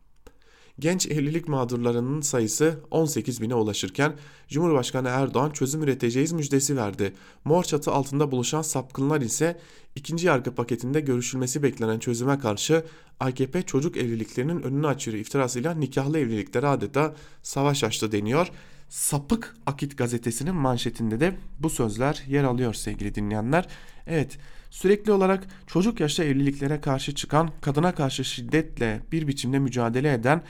genç evlilik mağdurlarının sayısı 18 bine ulaşırken Cumhurbaşkanı Erdoğan çözüm üreteceğiz müjdesi verdi. Mor çatı altında buluşan sapkınlar ise ikinci yargı paketinde görüşülmesi beklenen çözüme karşı AKP çocuk evliliklerinin önünü açıyor iftirasıyla nikahlı evliliklere adeta savaş açtı deniyor. Sapık Akit gazetesinin manşetinde de bu sözler yer alıyor sevgili dinleyenler. Evet sürekli olarak çocuk yaşta evliliklere karşı çıkan, kadına karşı şiddetle bir biçimde mücadele eden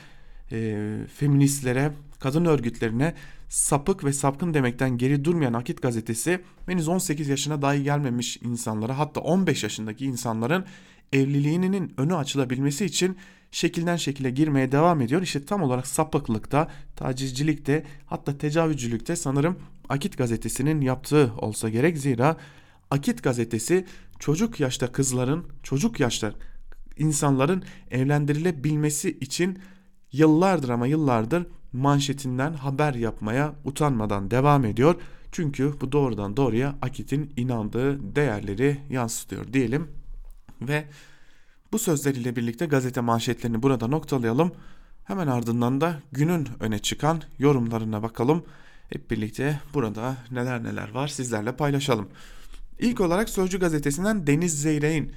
e, feministlere, kadın örgütlerine sapık ve sapkın demekten geri durmayan Akit gazetesi henüz 18 yaşına dahi gelmemiş insanlara hatta 15 yaşındaki insanların evliliğinin önü açılabilmesi için şekilden şekile girmeye devam ediyor. İşte tam olarak sapıklıkta, tacizcilikte hatta tecavüzcülükte sanırım Akit gazetesinin yaptığı olsa gerek. Zira Akit gazetesi çocuk yaşta kızların, çocuk yaşta insanların evlendirilebilmesi için yıllardır ama yıllardır manşetinden haber yapmaya utanmadan devam ediyor. Çünkü bu doğrudan doğruya Akit'in inandığı değerleri yansıtıyor diyelim. Ve bu sözleriyle birlikte gazete manşetlerini burada noktalayalım. Hemen ardından da günün öne çıkan yorumlarına bakalım. Hep birlikte burada neler neler var sizlerle paylaşalım. İlk olarak Sözcü gazetesinden Deniz Zeyrek'in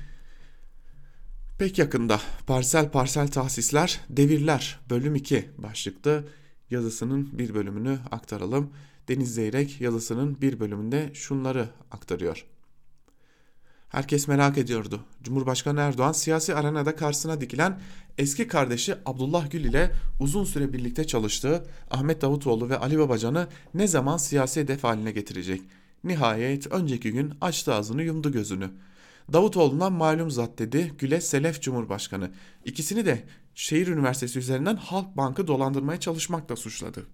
Pek yakında parsel parsel tahsisler devirler bölüm 2 başlıklı yazısının bir bölümünü aktaralım. Deniz Zeyrek yazısının bir bölümünde şunları aktarıyor. Herkes merak ediyordu. Cumhurbaşkanı Erdoğan siyasi arenada karşısına dikilen eski kardeşi Abdullah Gül ile uzun süre birlikte çalıştığı Ahmet Davutoğlu ve Ali Babacan'ı ne zaman siyasi hedef haline getirecek? Nihayet önceki gün açtı ağzını yumdu gözünü. Davutoğlu'ndan malum zat dedi Güle Selef Cumhurbaşkanı. İkisini de şehir üniversitesi üzerinden Halk Bank'ı dolandırmaya çalışmakla suçladı.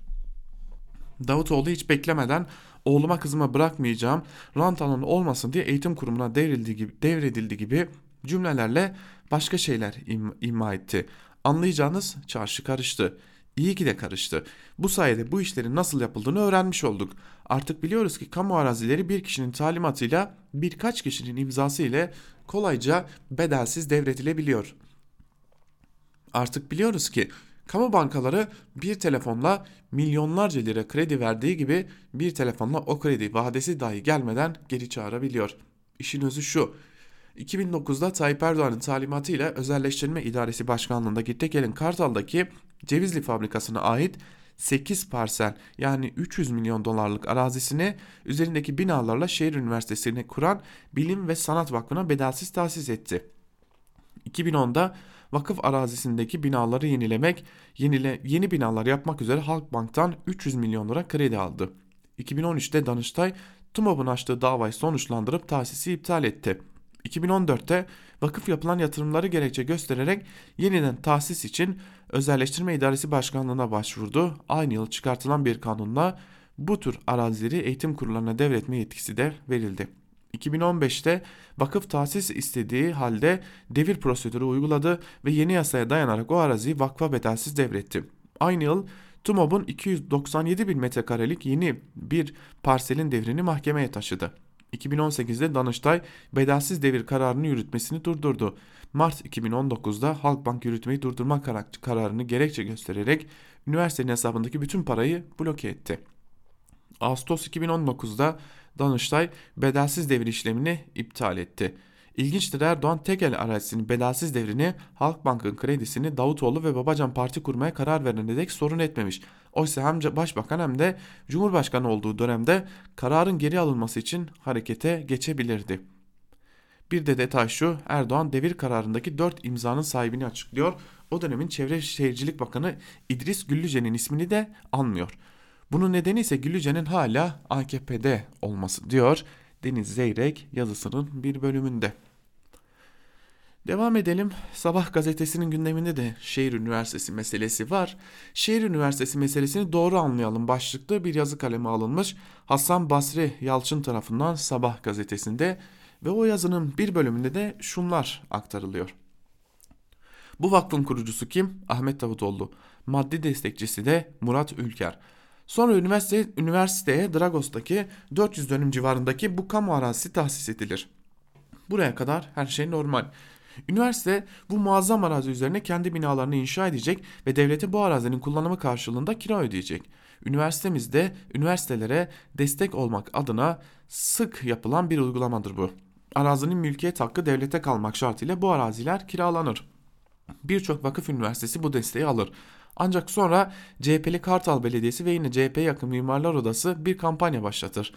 Davutoğlu hiç beklemeden oğluma kızıma bırakmayacağım rant alanı olmasın diye eğitim kurumuna devrildi gibi, devredildi gibi cümlelerle başka şeyler im, ima etti. Anlayacağınız çarşı karıştı. İyi ki de karıştı. Bu sayede bu işlerin nasıl yapıldığını öğrenmiş olduk. Artık biliyoruz ki kamu arazileri bir kişinin talimatıyla birkaç kişinin imzası ile kolayca bedelsiz devredilebiliyor. Artık biliyoruz ki kamu bankaları bir telefonla milyonlarca lira kredi verdiği gibi bir telefonla o kredi vadesi dahi gelmeden geri çağırabiliyor. İşin özü şu. 2009'da Tayyip Erdoğan'ın talimatıyla Özelleştirme İdaresi Başkanlığındaki Tekel'in Kartal'daki Cevizli fabrikasına ait 8 parsel yani 300 milyon dolarlık arazisini üzerindeki binalarla şehir üniversitesini kuran Bilim ve Sanat Vakfı'na bedelsiz tahsis etti. 2010'da vakıf arazisindeki binaları yenilemek, yenile, yeni binalar yapmak üzere Halkbank'tan 300 milyon lira kredi aldı. 2013'te Danıştay TUMOB'un açtığı davayı sonuçlandırıp tahsisi iptal etti. 2014'te vakıf yapılan yatırımları gerekçe göstererek yeniden tahsis için Özelleştirme İdaresi Başkanlığı'na başvurdu. Aynı yıl çıkartılan bir kanunla bu tür arazileri eğitim kurullarına devretme yetkisi de verildi. 2015'te vakıf tahsis istediği halde devir prosedürü uyguladı ve yeni yasaya dayanarak o araziyi vakfa bedelsiz devretti. Aynı yıl TUMOB'un 297 bin metrekarelik yeni bir parselin devrini mahkemeye taşıdı. 2018'de Danıştay bedelsiz devir kararını yürütmesini durdurdu. Mart 2019'da Halkbank yürütmeyi durdurma kararını gerekçe göstererek üniversitenin hesabındaki bütün parayı bloke etti. Ağustos 2019'da Danıştay bedelsiz devir işlemini iptal etti. İlginçtir Erdoğan Tegel arazisinin bedelsiz devrini Halkbank'ın kredisini Davutoğlu ve Babacan Parti kurmaya karar verene dek sorun etmemiş. Oysa hem başbakan hem de cumhurbaşkanı olduğu dönemde kararın geri alınması için harekete geçebilirdi. Bir de detay şu Erdoğan devir kararındaki 4 imzanın sahibini açıklıyor. O dönemin Çevre Şehircilik Bakanı İdris Güllüce'nin ismini de anmıyor. Bunun nedeni ise Güllüce'nin hala AKP'de olması diyor Deniz Zeyrek yazısının bir bölümünde. Devam edelim. Sabah gazetesinin gündeminde de şehir üniversitesi meselesi var. Şehir üniversitesi meselesini doğru anlayalım başlıklı bir yazı kalemi alınmış. Hasan Basri Yalçın tarafından Sabah gazetesinde ve o yazının bir bölümünde de şunlar aktarılıyor. Bu vakfın kurucusu kim? Ahmet Davutoğlu. Maddi destekçisi de Murat Ülker. Sonra üniversite, üniversiteye Dragos'taki 400 dönüm civarındaki bu kamu arazisi tahsis edilir. Buraya kadar her şey normal. Üniversite bu muazzam arazi üzerine kendi binalarını inşa edecek ve devlete bu arazinin kullanımı karşılığında kira ödeyecek. Üniversitemizde üniversitelere destek olmak adına sık yapılan bir uygulamadır bu. Arazinin mülkiyet hakkı devlete kalmak şartıyla bu araziler kiralanır. Birçok vakıf üniversitesi bu desteği alır. Ancak sonra CHP'li Kartal Belediyesi ve yine CHP yakın Mimarlar Odası bir kampanya başlatır.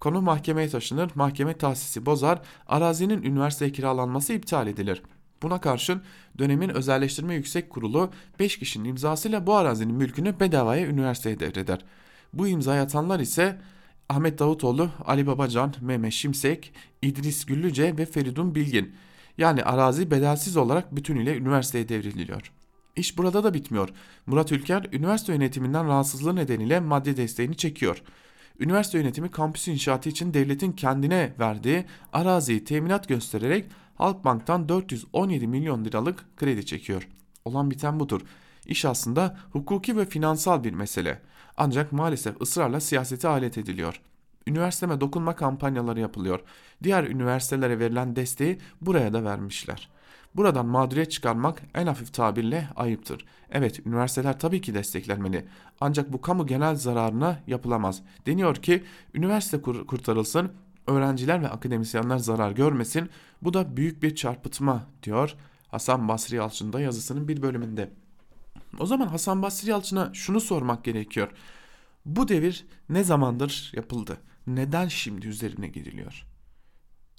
Konu mahkemeye taşınır, mahkeme tahsisi bozar, arazinin üniversiteye kiralanması iptal edilir. Buna karşın dönemin özelleştirme yüksek kurulu 5 kişinin imzasıyla bu arazinin mülkünü bedavaya üniversiteye devreder. Bu imzayı atanlar ise Ahmet Davutoğlu, Ali Babacan, Mehmet Şimsek, İdris Güllüce ve Feridun Bilgin. Yani arazi bedelsiz olarak bütünüyle üniversiteye devrediliyor. İş burada da bitmiyor. Murat Ülker üniversite yönetiminden rahatsızlığı nedeniyle maddi desteğini çekiyor. Üniversite yönetimi kampüs inşaatı için devletin kendine verdiği araziyi teminat göstererek Halkbank'tan 417 milyon liralık kredi çekiyor. Olan biten budur. İş aslında hukuki ve finansal bir mesele. Ancak maalesef ısrarla siyasete alet ediliyor. Üniversiteme dokunma kampanyaları yapılıyor. Diğer üniversitelere verilen desteği buraya da vermişler. Buradan mağduriyet çıkarmak en hafif tabirle ayıptır. Evet üniversiteler tabii ki desteklenmeli ancak bu kamu genel zararına yapılamaz. Deniyor ki üniversite kur kurtarılsın, öğrenciler ve akademisyenler zarar görmesin bu da büyük bir çarpıtma diyor Hasan Basri Yalçın da yazısının bir bölümünde. O zaman Hasan Basri Yalçın'a şunu sormak gerekiyor. Bu devir ne zamandır yapıldı? Neden şimdi üzerine gidiliyor?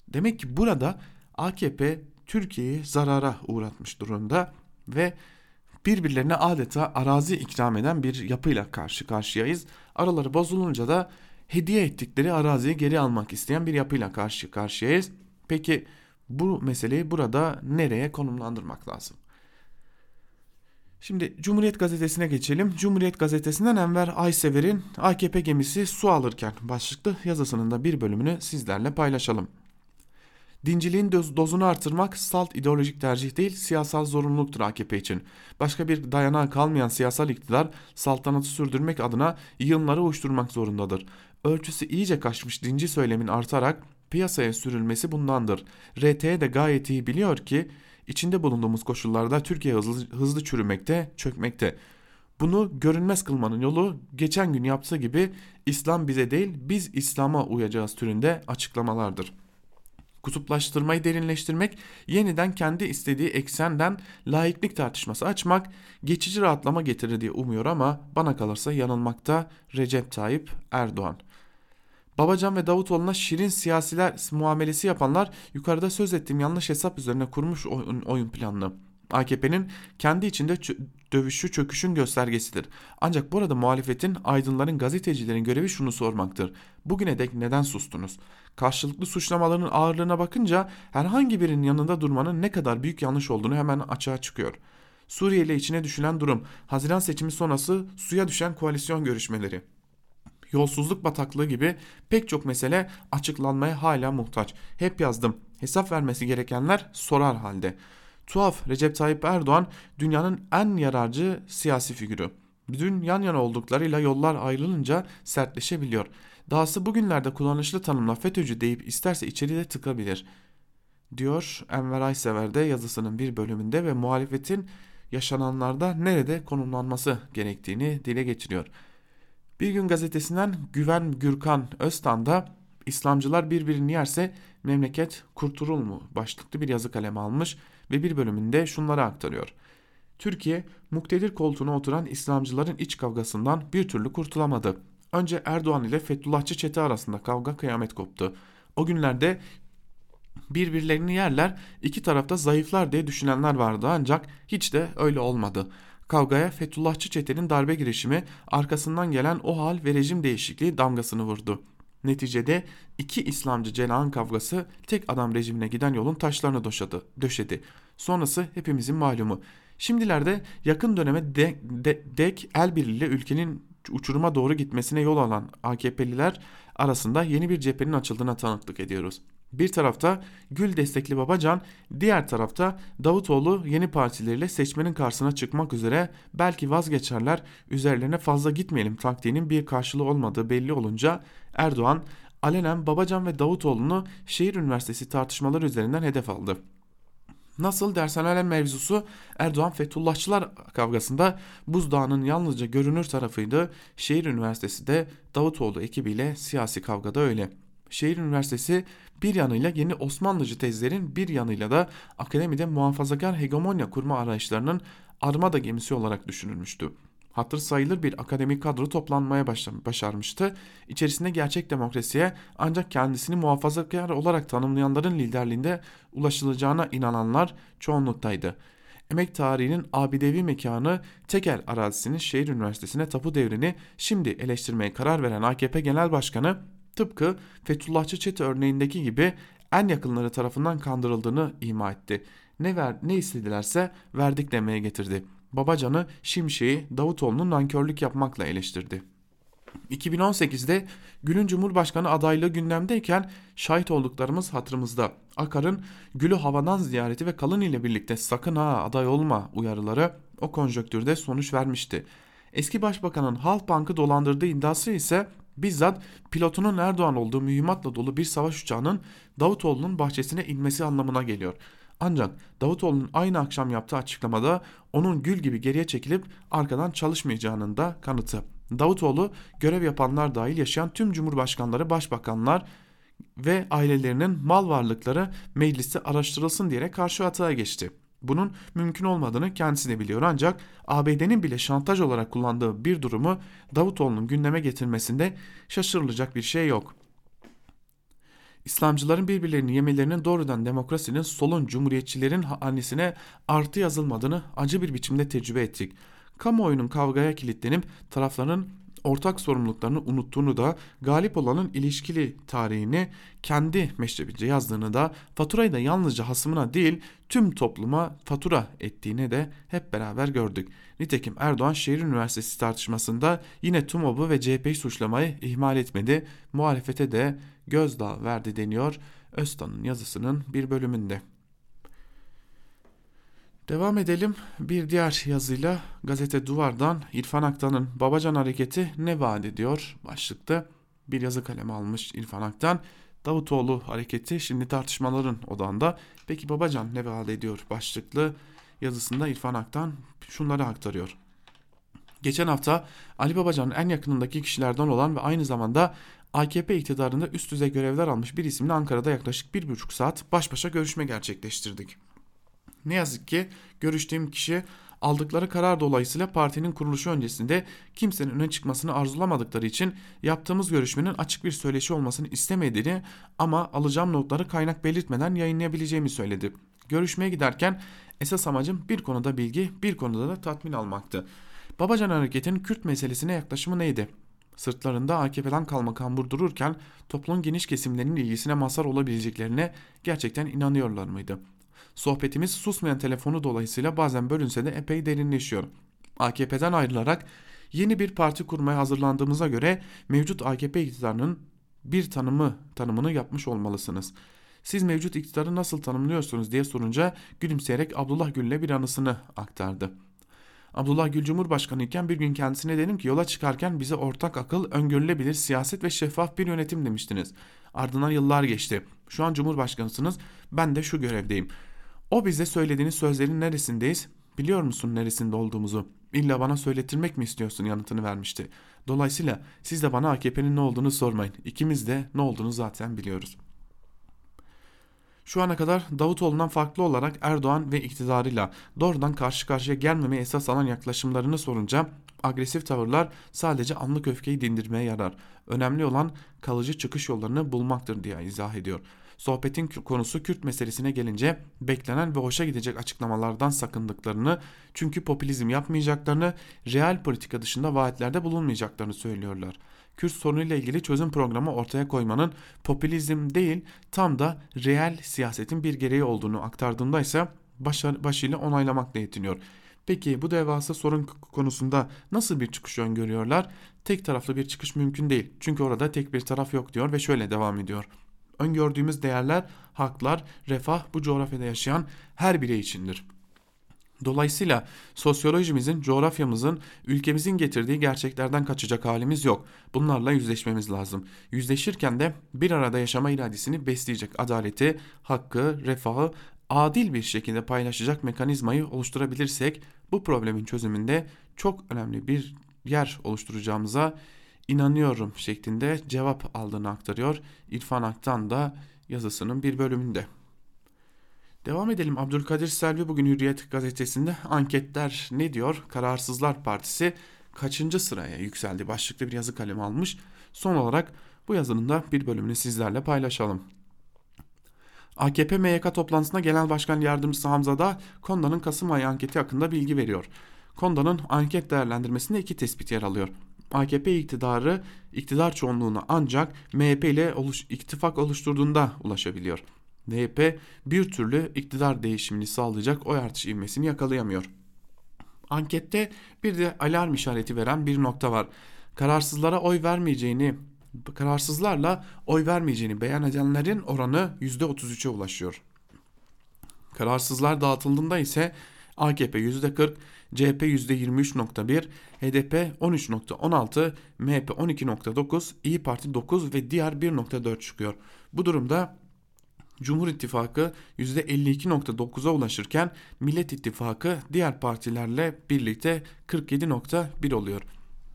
Demek ki burada AKP Türkiye'yi zarara uğratmış durumda ve birbirlerine adeta arazi ikram eden bir yapıyla karşı karşıyayız. Araları bozulunca da hediye ettikleri araziyi geri almak isteyen bir yapıyla karşı karşıyayız. Peki bu meseleyi burada nereye konumlandırmak lazım? Şimdi Cumhuriyet Gazetesi'ne geçelim. Cumhuriyet Gazetesi'nden Enver Aysever'in AKP gemisi su alırken başlıklı yazısının da bir bölümünü sizlerle paylaşalım. Dinciliğin dozunu artırmak salt ideolojik tercih değil siyasal zorunluluktur AKP için. Başka bir dayanağı kalmayan siyasal iktidar saltanatı sürdürmek adına yığınları uçturmak zorundadır. Ölçüsü iyice kaçmış dinci söylemin artarak piyasaya sürülmesi bundandır. RT de gayet iyi biliyor ki içinde bulunduğumuz koşullarda Türkiye hızlı, hızlı çürümekte, çökmekte. Bunu görünmez kılmanın yolu geçen gün yaptığı gibi İslam bize değil biz İslam'a uyacağız türünde açıklamalardır.'' Kutuplaştırmayı derinleştirmek, yeniden kendi istediği eksenden laiklik tartışması açmak geçici rahatlama getirir diye umuyor ama bana kalırsa yanılmakta Recep Tayyip Erdoğan. Babacan ve Davutoğlu'na şirin siyasiler muamelesi yapanlar yukarıda söz ettiğim yanlış hesap üzerine kurmuş oyun, oyun planını. AKP'nin kendi içinde dövüşü çöküşün göstergesidir. Ancak burada muhalefetin, aydınların, gazetecilerin görevi şunu sormaktır. Bugüne dek neden sustunuz? Karşılıklı suçlamaların ağırlığına bakınca herhangi birinin yanında durmanın ne kadar büyük yanlış olduğunu hemen açığa çıkıyor. Suriye ile içine düşülen durum, Haziran seçimi sonrası suya düşen koalisyon görüşmeleri. yolsuzluk bataklığı gibi pek çok mesele açıklanmaya hala muhtaç. Hep yazdım. Hesap vermesi gerekenler sorar halde. Tuhaf Recep Tayyip Erdoğan dünyanın en yararcı siyasi figürü. Dün yan yana olduklarıyla yollar ayrılınca sertleşebiliyor. Dahası bugünlerde kullanışlı tanımla FETÖ'cü deyip isterse içeride tıkabilir. Diyor Enver Aysever de yazısının bir bölümünde ve muhalefetin yaşananlarda nerede konumlanması gerektiğini dile getiriyor. Bir gün gazetesinden Güven Gürkan Öztan da İslamcılar birbirini yerse memleket kurtulur mu başlıklı bir yazı kaleme almış ve bir bölümünde şunları aktarıyor. Türkiye muktedir koltuğuna oturan İslamcıların iç kavgasından bir türlü kurtulamadı. Önce Erdoğan ile Fethullahçı çete arasında kavga kıyamet koptu. O günlerde birbirlerini yerler, iki tarafta zayıflar diye düşünenler vardı ancak hiç de öyle olmadı. Kavgaya Fethullahçı çetenin darbe girişimi arkasından gelen o hal ve rejim değişikliği damgasını vurdu. Neticede iki İslamcı cenahın kavgası tek adam rejimine giden yolun taşlarını döşedi. döşedi. Sonrası hepimizin malumu. Şimdilerde yakın döneme de, de, dek el birliğiyle ülkenin uçuruma doğru gitmesine yol alan AKP'liler arasında yeni bir cephenin açıldığına tanıklık ediyoruz. Bir tarafta Gül destekli Babacan, diğer tarafta Davutoğlu yeni partileriyle seçmenin karşısına çıkmak üzere belki vazgeçerler, üzerlerine fazla gitmeyelim taktiğinin bir karşılığı olmadığı belli olunca Erdoğan alenen Babacan ve Davutoğlu'nu şehir üniversitesi tartışmaları üzerinden hedef aldı. Nasıl Dershanelen mevzusu Erdoğan Fethullahçılar kavgasında buzdağının yalnızca görünür tarafıydı. Şehir Üniversitesi de Davutoğlu ekibiyle siyasi kavgada öyle. Şehir Üniversitesi bir yanıyla yeni Osmanlıcı tezlerin bir yanıyla da akademide muhafazakar hegemonya kurma arayışlarının armada gemisi olarak düşünülmüştü. Hatır sayılır bir akademik kadro toplanmaya başarmıştı. İçerisinde gerçek demokrasiye ancak kendisini muhafazakar olarak tanımlayanların liderliğinde ulaşılacağına inananlar çoğunluktaydı. Emek tarihinin abidevi mekanı Tekel arazisinin şehir üniversitesine tapu devrini şimdi eleştirmeye karar veren AKP Genel Başkanı tıpkı Fethullahçı çete örneğindeki gibi en yakınları tarafından kandırıldığını ima etti. Ne, ver, ne istedilerse verdik demeye getirdi. Babacan'ı Şimşek'i Davutoğlu'nun nankörlük yapmakla eleştirdi. 2018'de Gül'ün Cumhurbaşkanı adaylığı gündemdeyken şahit olduklarımız hatırımızda. Akar'ın Gül'ü havadan ziyareti ve Kalın ile birlikte sakın ha aday olma uyarıları o konjöktürde sonuç vermişti. Eski başbakanın Halk Bank'ı dolandırdığı iddiası ise bizzat pilotunun Erdoğan olduğu mühimmatla dolu bir savaş uçağının Davutoğlu'nun bahçesine inmesi anlamına geliyor. Ancak Davutoğlu'nun aynı akşam yaptığı açıklamada onun gül gibi geriye çekilip arkadan çalışmayacağının da kanıtı. Davutoğlu görev yapanlar dahil yaşayan tüm cumhurbaşkanları, başbakanlar ve ailelerinin mal varlıkları mecliste araştırılsın diyerek karşı atağa geçti. Bunun mümkün olmadığını kendisi de biliyor ancak ABD'nin bile şantaj olarak kullandığı bir durumu Davutoğlu'nun gündeme getirmesinde şaşırılacak bir şey yok. İslamcıların birbirlerini yemelerinin doğrudan demokrasinin solun cumhuriyetçilerin annesine artı yazılmadığını acı bir biçimde tecrübe ettik. Kamuoyunun kavgaya kilitlenip tarafların ortak sorumluluklarını unuttuğunu da galip olanın ilişkili tarihini kendi meşrebince yazdığını da faturayı da yalnızca hasımına değil tüm topluma fatura ettiğini de hep beraber gördük. Nitekim Erdoğan Şehir Üniversitesi tartışmasında yine TUMOB'u ve CHP'yi suçlamayı ihmal etmedi. Muhalefete de gözdağı verdi deniyor Öztan'ın yazısının bir bölümünde. Devam edelim bir diğer yazıyla gazete Duvar'dan İrfan Aktan'ın Babacan hareketi ne vaat ediyor başlıkta bir yazı kalemi almış İrfan Aktan. Davutoğlu hareketi şimdi tartışmaların odağında. Peki Babacan ne vaat ediyor başlıklı yazısında İrfan Aktan şunları aktarıyor. Geçen hafta Ali Babacan'ın en yakınındaki kişilerden olan ve aynı zamanda AKP iktidarında üst düzey görevler almış bir isimle Ankara'da yaklaşık bir buçuk saat baş başa görüşme gerçekleştirdik. Ne yazık ki görüştüğüm kişi aldıkları karar dolayısıyla partinin kuruluşu öncesinde kimsenin öne çıkmasını arzulamadıkları için yaptığımız görüşmenin açık bir söyleşi olmasını istemediğini ama alacağım notları kaynak belirtmeden yayınlayabileceğimi söyledi. Görüşmeye giderken esas amacım bir konuda bilgi, bir konuda da tatmin almaktı. Babacan hareketinin Kürt meselesine yaklaşımı neydi? Sırtlarında AKP'den kalma kambur dururken toplumun geniş kesimlerinin ilgisine mazhar olabileceklerine gerçekten inanıyorlar mıydı? Sohbetimiz susmayan telefonu dolayısıyla bazen bölünse de epey derinleşiyor. AKP'den ayrılarak Yeni bir parti kurmaya hazırlandığımıza göre mevcut AKP iktidarının bir tanımı tanımını yapmış olmalısınız. Siz mevcut iktidarı nasıl tanımlıyorsunuz diye sorunca gülümseyerek Abdullah Gül'le bir anısını aktardı. Abdullah Gül Cumhurbaşkanı iken bir gün kendisine dedim ki yola çıkarken bize ortak akıl, öngörülebilir siyaset ve şeffaf bir yönetim demiştiniz. Ardından yıllar geçti. Şu an Cumhurbaşkanısınız, ben de şu görevdeyim. O bize söylediğiniz sözlerin neresindeyiz? Biliyor musun neresinde olduğumuzu? İlla bana söyletirmek mi istiyorsun yanıtını vermişti. Dolayısıyla siz de bana AKP'nin ne olduğunu sormayın. İkimiz de ne olduğunu zaten biliyoruz.'' Şu ana kadar Davutoğlu'ndan farklı olarak Erdoğan ve iktidarıyla doğrudan karşı karşıya gelmeme esas alan yaklaşımlarını sorunca agresif tavırlar sadece anlık öfkeyi dindirmeye yarar. Önemli olan kalıcı çıkış yollarını bulmaktır diye izah ediyor. Sohbetin konusu Kürt meselesine gelince beklenen ve hoşa gidecek açıklamalardan sakındıklarını çünkü popülizm yapmayacaklarını, real politika dışında vaatlerde bulunmayacaklarını söylüyorlar. Kürt sorunuyla ilgili çözüm programı ortaya koymanın popülizm değil tam da real siyasetin bir gereği olduğunu aktardığında ise başıyla onaylamakla yetiniyor. Peki bu devasa sorun konusunda nasıl bir çıkış öngörüyorlar? Tek taraflı bir çıkış mümkün değil. Çünkü orada tek bir taraf yok diyor ve şöyle devam ediyor. Öngördüğümüz değerler, haklar, refah bu coğrafyada yaşayan her birey içindir. Dolayısıyla sosyolojimizin, coğrafyamızın, ülkemizin getirdiği gerçeklerden kaçacak halimiz yok. Bunlarla yüzleşmemiz lazım. Yüzleşirken de bir arada yaşama iradesini besleyecek adaleti, hakkı, refahı adil bir şekilde paylaşacak mekanizmayı oluşturabilirsek bu problemin çözümünde çok önemli bir yer oluşturacağımıza inanıyorum şeklinde cevap aldığını aktarıyor İrfan Aktan da yazısının bir bölümünde. Devam edelim. Abdülkadir Selvi bugün Hürriyet gazetesinde anketler ne diyor? Kararsızlar Partisi kaçıncı sıraya yükseldi başlıklı bir yazı kalemi almış. Son olarak bu yazının da bir bölümünü sizlerle paylaşalım. AKP MYK toplantısına Genel Başkan Yardımcısı Hamza da Konda'nın Kasım ayı anketi hakkında bilgi veriyor. Konda'nın anket değerlendirmesinde iki tespit yer alıyor. AKP iktidarı iktidar çoğunluğuna ancak MHP ile oluş, ittifak oluşturduğunda ulaşabiliyor. MHP bir türlü iktidar değişimini sağlayacak oy artış ivmesini yakalayamıyor. Ankette bir de alarm işareti veren bir nokta var. Kararsızlara oy vermeyeceğini, kararsızlarla oy vermeyeceğini beyan edenlerin oranı %33'e ulaşıyor. Kararsızlar dağıtıldığında ise AKP %40, CHP %23.1, HDP 13.16, MHP 12.9, İyi Parti 9 ve diğer 1.4 çıkıyor. Bu durumda Cumhur İttifakı %52.9'a ulaşırken Millet İttifakı diğer partilerle birlikte 47.1 oluyor.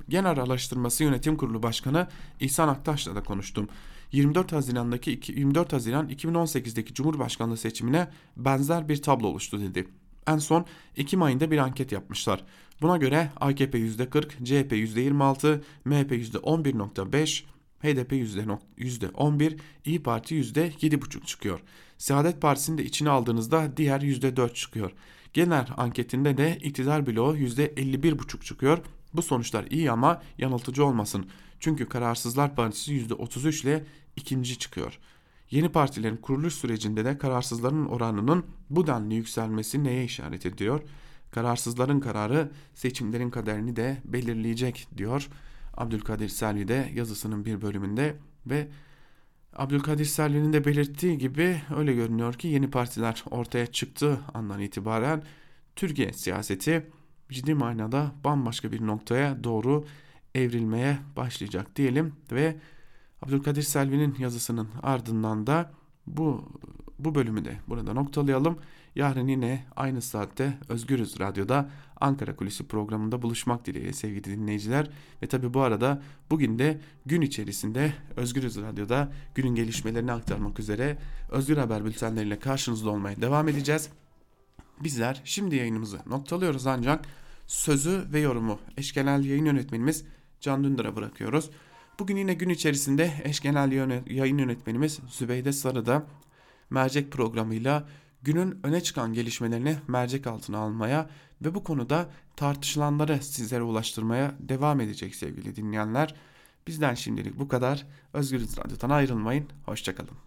Genel Araştırması Yönetim Kurulu Başkanı İhsan Aktaş'la da konuştum. 24 Haziran'daki 24 Haziran 2018'deki Cumhurbaşkanlığı seçimine benzer bir tablo oluştu dedi. En son Ekim ayında bir anket yapmışlar. Buna göre AKP %40, CHP %26, MHP %11.5, HDP %11, İyi Parti %7,5 çıkıyor. Saadet Partisi'ni de içine aldığınızda diğer %4 çıkıyor. Genel anketinde de iktidar bloğu %51,5 çıkıyor. Bu sonuçlar iyi ama yanıltıcı olmasın. Çünkü Kararsızlar Partisi %33 ile ikinci çıkıyor. Yeni partilerin kuruluş sürecinde de kararsızların oranının bu denli yükselmesi neye işaret ediyor? Kararsızların kararı seçimlerin kaderini de belirleyecek diyor. Abdülkadir Selvi de yazısının bir bölümünde ve Abdülkadir Selvi'nin de belirttiği gibi öyle görünüyor ki yeni partiler ortaya çıktığı andan itibaren Türkiye siyaseti ciddi manada bambaşka bir noktaya doğru evrilmeye başlayacak diyelim ve Abdülkadir Selvi'nin yazısının ardından da bu bu bölümü de burada noktalayalım. Yarın yine aynı saatte Özgürüz Radyo'da Ankara Kulisi programında buluşmak dileğiyle sevgili dinleyiciler. Ve tabi bu arada bugün de gün içerisinde Özgürüz Radyo'da günün gelişmelerini aktarmak üzere Özgür Haber bültenleriyle karşınızda olmaya devam edeceğiz. Bizler şimdi yayınımızı noktalıyoruz ancak sözü ve yorumu eş genel yayın yönetmenimiz Can Dündar'a bırakıyoruz. Bugün yine gün içerisinde eş genel yayın yönetmenimiz Zübeyde Sarı da mercek programıyla günün öne çıkan gelişmelerini mercek altına almaya ve bu konuda tartışılanları sizlere ulaştırmaya devam edecek sevgili dinleyenler. Bizden şimdilik bu kadar. Özgür Radyo'dan ayrılmayın. Hoşçakalın.